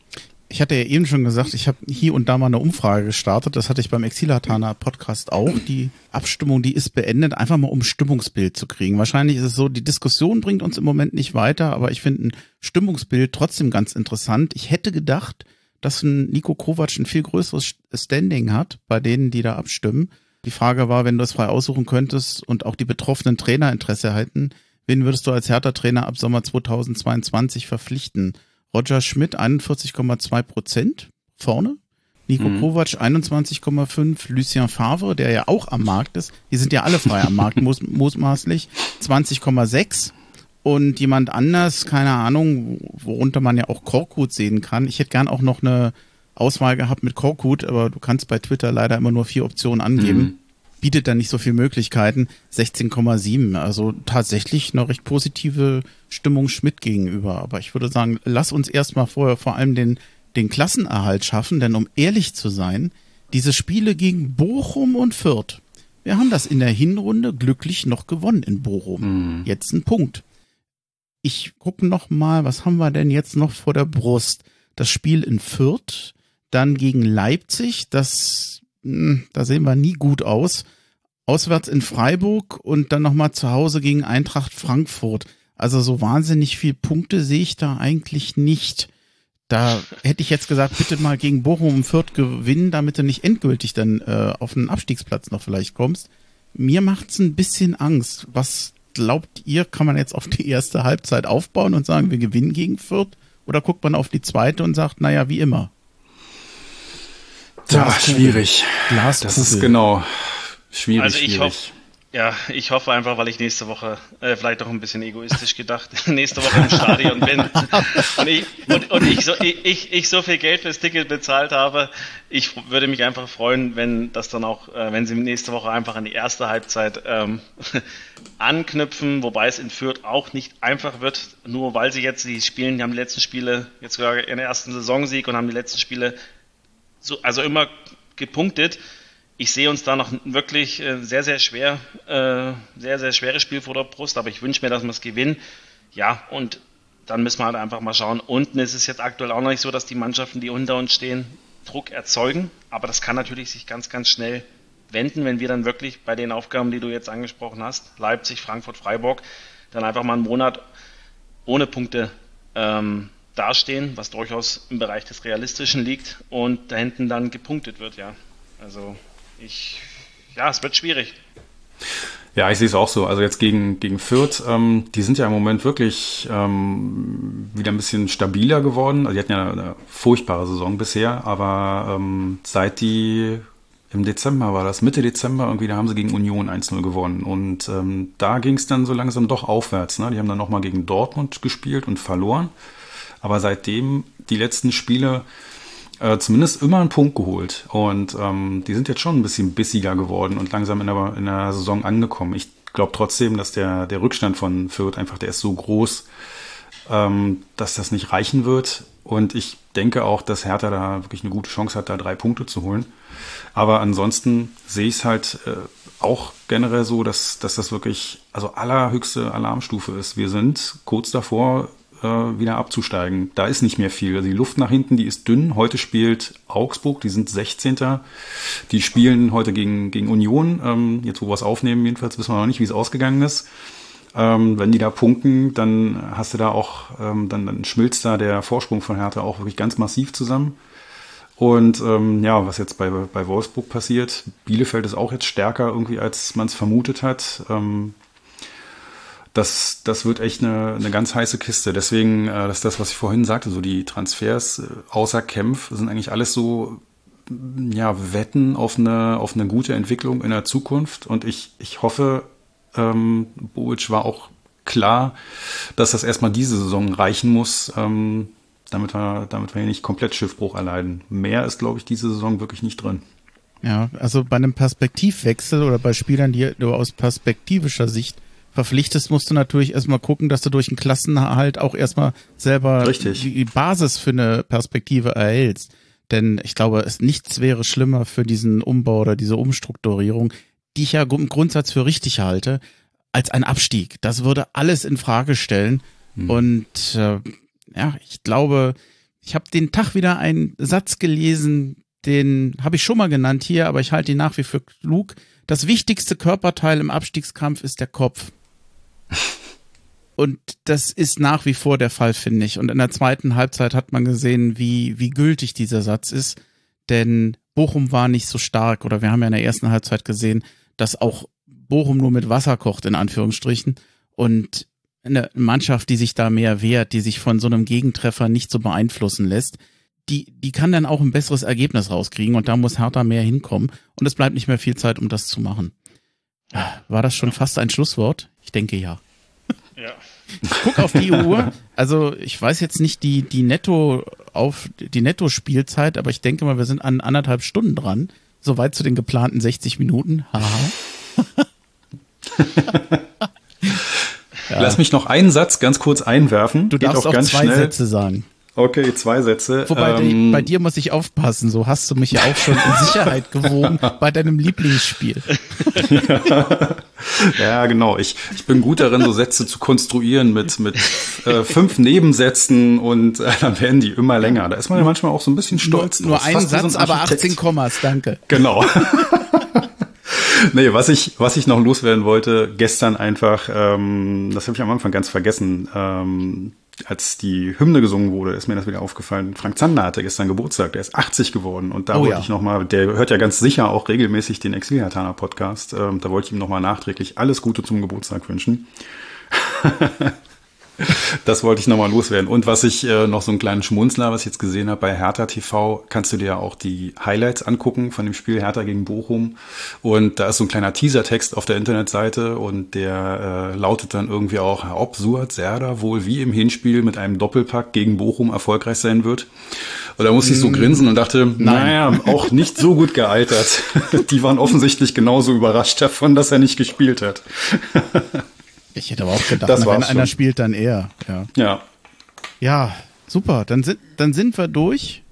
Ich hatte ja eben schon gesagt, ich habe hier und da mal eine Umfrage gestartet. Das hatte ich beim Exilatana Podcast auch. Die Abstimmung, die ist beendet, einfach mal um Stimmungsbild zu kriegen. Wahrscheinlich ist es so, die Diskussion bringt uns im Moment nicht weiter, aber ich finde ein Stimmungsbild trotzdem ganz interessant. Ich hätte gedacht, dass ein Nico Kovac ein viel größeres Standing hat bei denen, die da abstimmen. Die Frage war, wenn du es frei aussuchen könntest und auch die betroffenen Trainer Interesse halten, wen würdest du als Hertha-Trainer ab Sommer 2022 verpflichten? Roger Schmidt 41,2 Prozent vorne. Nico mhm. Kovac 21,5, Lucien Favre, der ja auch am Markt ist, die sind ja alle frei am Markt, mutmaßlich, 20,6 und jemand anders, keine Ahnung, worunter man ja auch Korkut sehen kann. Ich hätte gern auch noch eine Auswahl gehabt mit Korkut, aber du kannst bei Twitter leider immer nur vier Optionen angeben. Mhm. Bietet dann nicht so viele Möglichkeiten. 16,7. Also tatsächlich eine recht positive Stimmung Schmidt gegenüber. Aber ich würde sagen, lass uns erstmal vorher vor allem den, den Klassenerhalt schaffen, denn um ehrlich zu sein, diese Spiele gegen Bochum und Fürth, wir haben das in der Hinrunde glücklich noch gewonnen in Bochum. Mhm. Jetzt ein Punkt. Ich gucke noch mal, was haben wir denn jetzt noch vor der Brust? Das Spiel in Fürth, dann gegen Leipzig, das, hm, da sehen wir nie gut aus. Auswärts in Freiburg und dann noch mal zu Hause gegen Eintracht Frankfurt. Also so wahnsinnig viel Punkte sehe ich da eigentlich nicht. Da hätte ich jetzt gesagt, bitte mal gegen Bochum und Fürth gewinnen, damit du nicht endgültig dann äh, auf einen Abstiegsplatz noch vielleicht kommst. Mir macht's ein bisschen Angst. Was glaubt ihr, kann man jetzt auf die erste Halbzeit aufbauen und sagen, wir gewinnen gegen Fürth? Oder guckt man auf die zweite und sagt, naja, wie immer? Ja, schwierig. Glaskugel. Das ist genau schwierig. Also ich schwierig. hoffe, ja, ich hoffe einfach, weil ich nächste Woche, äh, vielleicht auch ein bisschen egoistisch gedacht, nächste Woche im Stadion bin und ich, und, und ich, so, ich, ich so viel Geld fürs Ticket bezahlt habe. Ich würde mich einfach freuen, wenn das dann auch, äh, wenn sie nächste Woche einfach an die erste Halbzeit ähm, anknüpfen, wobei es in Fürth auch nicht einfach wird, nur weil sie jetzt, die spielen, die haben die letzten Spiele, jetzt sogar in der ersten Saisonsieg und haben die letzten Spiele so, also immer gepunktet ich sehe uns da noch wirklich äh, sehr, sehr schwer, äh, sehr, sehr schweres Spiel vor der Brust, aber ich wünsche mir, dass wir es gewinnen. Ja, und dann müssen wir halt einfach mal schauen. Unten ist es jetzt aktuell auch noch nicht so, dass die Mannschaften, die unter uns stehen, Druck erzeugen, aber das kann natürlich sich ganz, ganz schnell wenden, wenn wir dann wirklich bei den Aufgaben, die du jetzt angesprochen hast, Leipzig, Frankfurt, Freiburg, dann einfach mal einen Monat ohne Punkte ähm, dastehen, was durchaus im Bereich des Realistischen liegt und da hinten dann gepunktet wird, ja. Also ich, ja, es wird schwierig. Ja, ich sehe es auch so. Also jetzt gegen, gegen Fürth, ähm, die sind ja im Moment wirklich ähm, wieder ein bisschen stabiler geworden. Also die hatten ja eine furchtbare Saison bisher, aber ähm, seit die im Dezember war das, Mitte Dezember irgendwie, da haben sie gegen Union 1-0 gewonnen. Und ähm, da ging es dann so langsam doch aufwärts. Ne? Die haben dann nochmal gegen Dortmund gespielt und verloren. Aber seitdem die letzten Spiele äh, zumindest immer einen Punkt geholt. Und ähm, die sind jetzt schon ein bisschen bissiger geworden und langsam in der, in der Saison angekommen. Ich glaube trotzdem, dass der, der Rückstand von Fürth einfach, der ist so groß, ähm, dass das nicht reichen wird. Und ich denke auch, dass Hertha da wirklich eine gute Chance hat, da drei Punkte zu holen. Aber ansonsten sehe ich es halt äh, auch generell so, dass, dass das wirklich also allerhöchste Alarmstufe ist. Wir sind kurz davor, äh, wieder abzusteigen. Da ist nicht mehr viel. Also die Luft nach hinten, die ist dünn. Heute spielt Augsburg, die sind 16. Die spielen heute gegen, gegen Union. Ähm, jetzt, wo wir es aufnehmen, jedenfalls wissen wir noch nicht, wie es ausgegangen ist. Ähm, wenn die da punkten, dann hast du da auch, ähm, dann, dann schmilzt da der Vorsprung von Hertha auch wirklich ganz massiv zusammen. Und ähm, ja, was jetzt bei, bei Wolfsburg passiert, Bielefeld ist auch jetzt stärker irgendwie, als man es vermutet hat. Ähm, das, das wird echt eine, eine ganz heiße Kiste. Deswegen, äh, das ist das, was ich vorhin sagte, so die Transfers äh, außer Kempf sind eigentlich alles so ja, Wetten auf eine, auf eine gute Entwicklung in der Zukunft. Und ich, ich hoffe, ähm, Bobic war auch klar, dass das erstmal diese Saison reichen muss, ähm, damit wir, damit wir hier nicht komplett Schiffbruch erleiden. Mehr ist, glaube ich, diese Saison wirklich nicht drin. Ja, also bei einem Perspektivwechsel oder bei Spielern, die du aus perspektivischer Sicht verpflichtest, musst du natürlich erstmal gucken, dass du durch einen Klassenerhalt auch erstmal selber Richtig. die Basis für eine Perspektive erhältst. Denn ich glaube, es nichts wäre schlimmer für diesen Umbau oder diese Umstrukturierung, die ich ja im Grundsatz für richtig halte, als ein Abstieg. Das würde alles in Frage stellen. Hm. Und äh, ja, ich glaube, ich habe den Tag wieder einen Satz gelesen, den habe ich schon mal genannt hier, aber ich halte ihn nach wie für klug. Das wichtigste Körperteil im Abstiegskampf ist der Kopf. Und das ist nach wie vor der Fall, finde ich. Und in der zweiten Halbzeit hat man gesehen, wie, wie gültig dieser Satz ist. Denn Bochum war nicht so stark, oder wir haben ja in der ersten Halbzeit gesehen, dass auch Bochum nur mit Wasser kocht, in Anführungsstrichen. Und eine Mannschaft, die sich da mehr wehrt, die sich von so einem Gegentreffer nicht so beeinflussen lässt, die, die kann dann auch ein besseres Ergebnis rauskriegen und da muss Hertha mehr hinkommen und es bleibt nicht mehr viel Zeit, um das zu machen. War das schon fast ein Schlusswort? Ich denke ja. Ja. Guck auf die Uhr. Also ich weiß jetzt nicht die, die Netto auf die Netto-Spielzeit, aber ich denke mal, wir sind an anderthalb Stunden dran. Soweit zu den geplanten 60 Minuten. Haha. ja. Lass mich noch einen Satz ganz kurz einwerfen. Du darfst auch, auch zwei schnell. Sätze sagen. Okay, zwei Sätze. Wobei ähm, bei dir muss ich aufpassen, so hast du mich ja auch schon in Sicherheit gewogen bei deinem Lieblingsspiel. ja, genau. Ich, ich bin gut darin, so Sätze zu konstruieren mit, mit äh, fünf Nebensätzen und äh, dann werden die immer länger. Da ist man ja manchmal auch so ein bisschen stolz. Nur, nur ein Satz, so ein aber 18 Kommas, danke. Genau. nee, was ich, was ich noch loswerden wollte, gestern einfach, ähm, das habe ich am Anfang ganz vergessen, ähm, als die Hymne gesungen wurde, ist mir das wieder aufgefallen. Frank Zander hatte gestern Geburtstag, der ist 80 geworden und da oh, wollte ja. ich nochmal, der hört ja ganz sicher auch regelmäßig den Exilhatana Podcast, ähm, da wollte ich ihm nochmal nachträglich alles Gute zum Geburtstag wünschen. das wollte ich nochmal loswerden. Und was ich äh, noch so einen kleinen Schmunzler, was ich jetzt gesehen habe bei Hertha TV, kannst du dir ja auch die Highlights angucken von dem Spiel Hertha gegen Bochum. Und da ist so ein kleiner Teasertext auf der Internetseite und der äh, lautet dann irgendwie auch, ob Suat Serda wohl wie im Hinspiel mit einem Doppelpack gegen Bochum erfolgreich sein wird. Und da musste ich so mm. grinsen und dachte, Nein. naja, auch nicht so gut gealtert. die waren offensichtlich genauso überrascht davon, dass er nicht gespielt hat. Ich hätte aber auch gedacht, das wenn einer spielt, dann er. Ja. ja. Ja, super. Dann sind, dann sind wir durch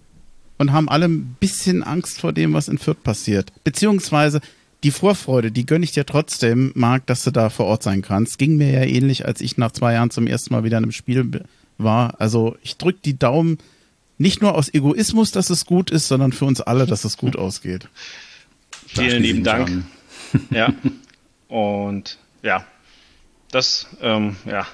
und haben alle ein bisschen Angst vor dem, was in Fürth passiert. Beziehungsweise die Vorfreude, die gönne ich dir trotzdem, Marc, dass du da vor Ort sein kannst. Ging mir ja ähnlich, als ich nach zwei Jahren zum ersten Mal wieder in einem Spiel war. Also ich drücke die Daumen nicht nur aus Egoismus, dass es gut ist, sondern für uns alle, dass es gut ausgeht. Vielen lieben Dank. Ja. Und ja, das, ähm, ja,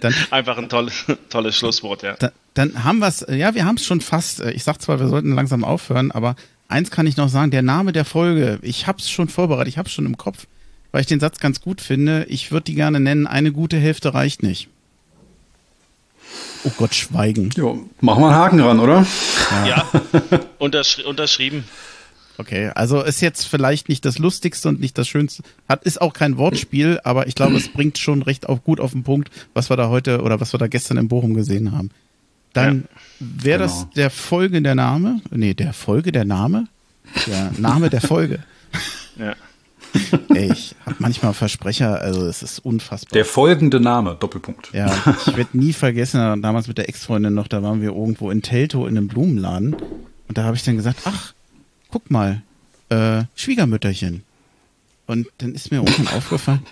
dann, einfach ein tolles, tolles Schlusswort, ja. Da, dann haben wir es, ja, wir haben es schon fast. Äh, ich sag zwar, wir sollten langsam aufhören, aber eins kann ich noch sagen, der Name der Folge, ich habe es schon vorbereitet, ich habe es schon im Kopf, weil ich den Satz ganz gut finde. Ich würde die gerne nennen, eine gute Hälfte reicht nicht. Oh Gott, Schweigen. Jo, machen wir einen Haken ran, oder? Ja, ja. Unterschri unterschrieben. Okay, also ist jetzt vielleicht nicht das Lustigste und nicht das Schönste. Hat, ist auch kein Wortspiel, aber ich glaube, es bringt schon recht auch gut auf den Punkt, was wir da heute oder was wir da gestern in Bochum gesehen haben. Dann ja, wäre genau. das der Folge der Name? Nee, der Folge der Name? Der Name der Folge. Ja. Ey, ich habe manchmal Versprecher, also es ist unfassbar. Der folgende Name, Doppelpunkt. Ja, ich werde nie vergessen, damals mit der Ex-Freundin noch, da waren wir irgendwo in Telto in einem Blumenladen und da habe ich dann gesagt, ach, guck mal, äh, Schwiegermütterchen. Und dann ist mir irgendwann aufgefallen,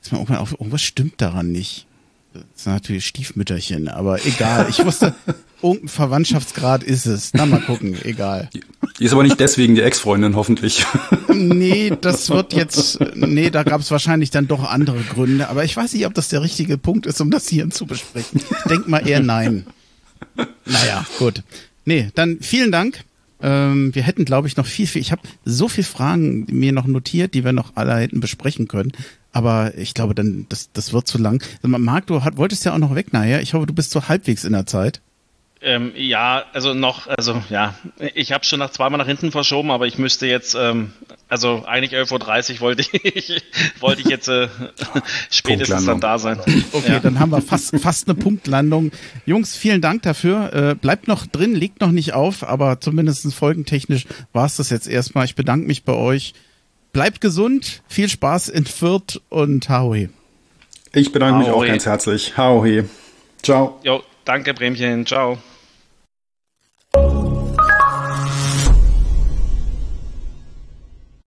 ist mir irgendwann auf, irgendwas stimmt daran nicht. Das ist natürlich Stiefmütterchen, aber egal. Ich wusste, irgendein Verwandtschaftsgrad ist es. Na, mal gucken, egal. Die ist aber nicht deswegen die Ex-Freundin, hoffentlich. Nee, das wird jetzt, nee, da gab es wahrscheinlich dann doch andere Gründe. Aber ich weiß nicht, ob das der richtige Punkt ist, um das hier zu besprechen. Ich denke mal eher nein. Naja, gut. Nee, dann vielen Dank. Ähm, wir hätten, glaube ich, noch viel, viel. Ich habe so viele Fragen mir noch notiert, die wir noch alle hätten besprechen können. Aber ich glaube, dann das, das wird zu lang. Marc, du hat, wolltest ja auch noch weg nachher. Ich hoffe, du bist so halbwegs in der Zeit. Ähm, ja, also noch, also ja, ich habe schon nach zweimal nach hinten verschoben, aber ich müsste jetzt, ähm, also eigentlich 11.30 Uhr wollte ich, wollte ich jetzt äh, spätestens dann da sein. Okay, ja. dann haben wir fast, fast eine Punktlandung. Jungs, vielen Dank dafür. Äh, bleibt noch drin, liegt noch nicht auf, aber zumindest folgentechnisch war es das jetzt erstmal. Ich bedanke mich bei euch. Bleibt gesund, viel Spaß in Fürth und Haohe. Ich bedanke mich auch ganz herzlich. Haohe. Ciao. Jo, danke, Bremchen. Ciao.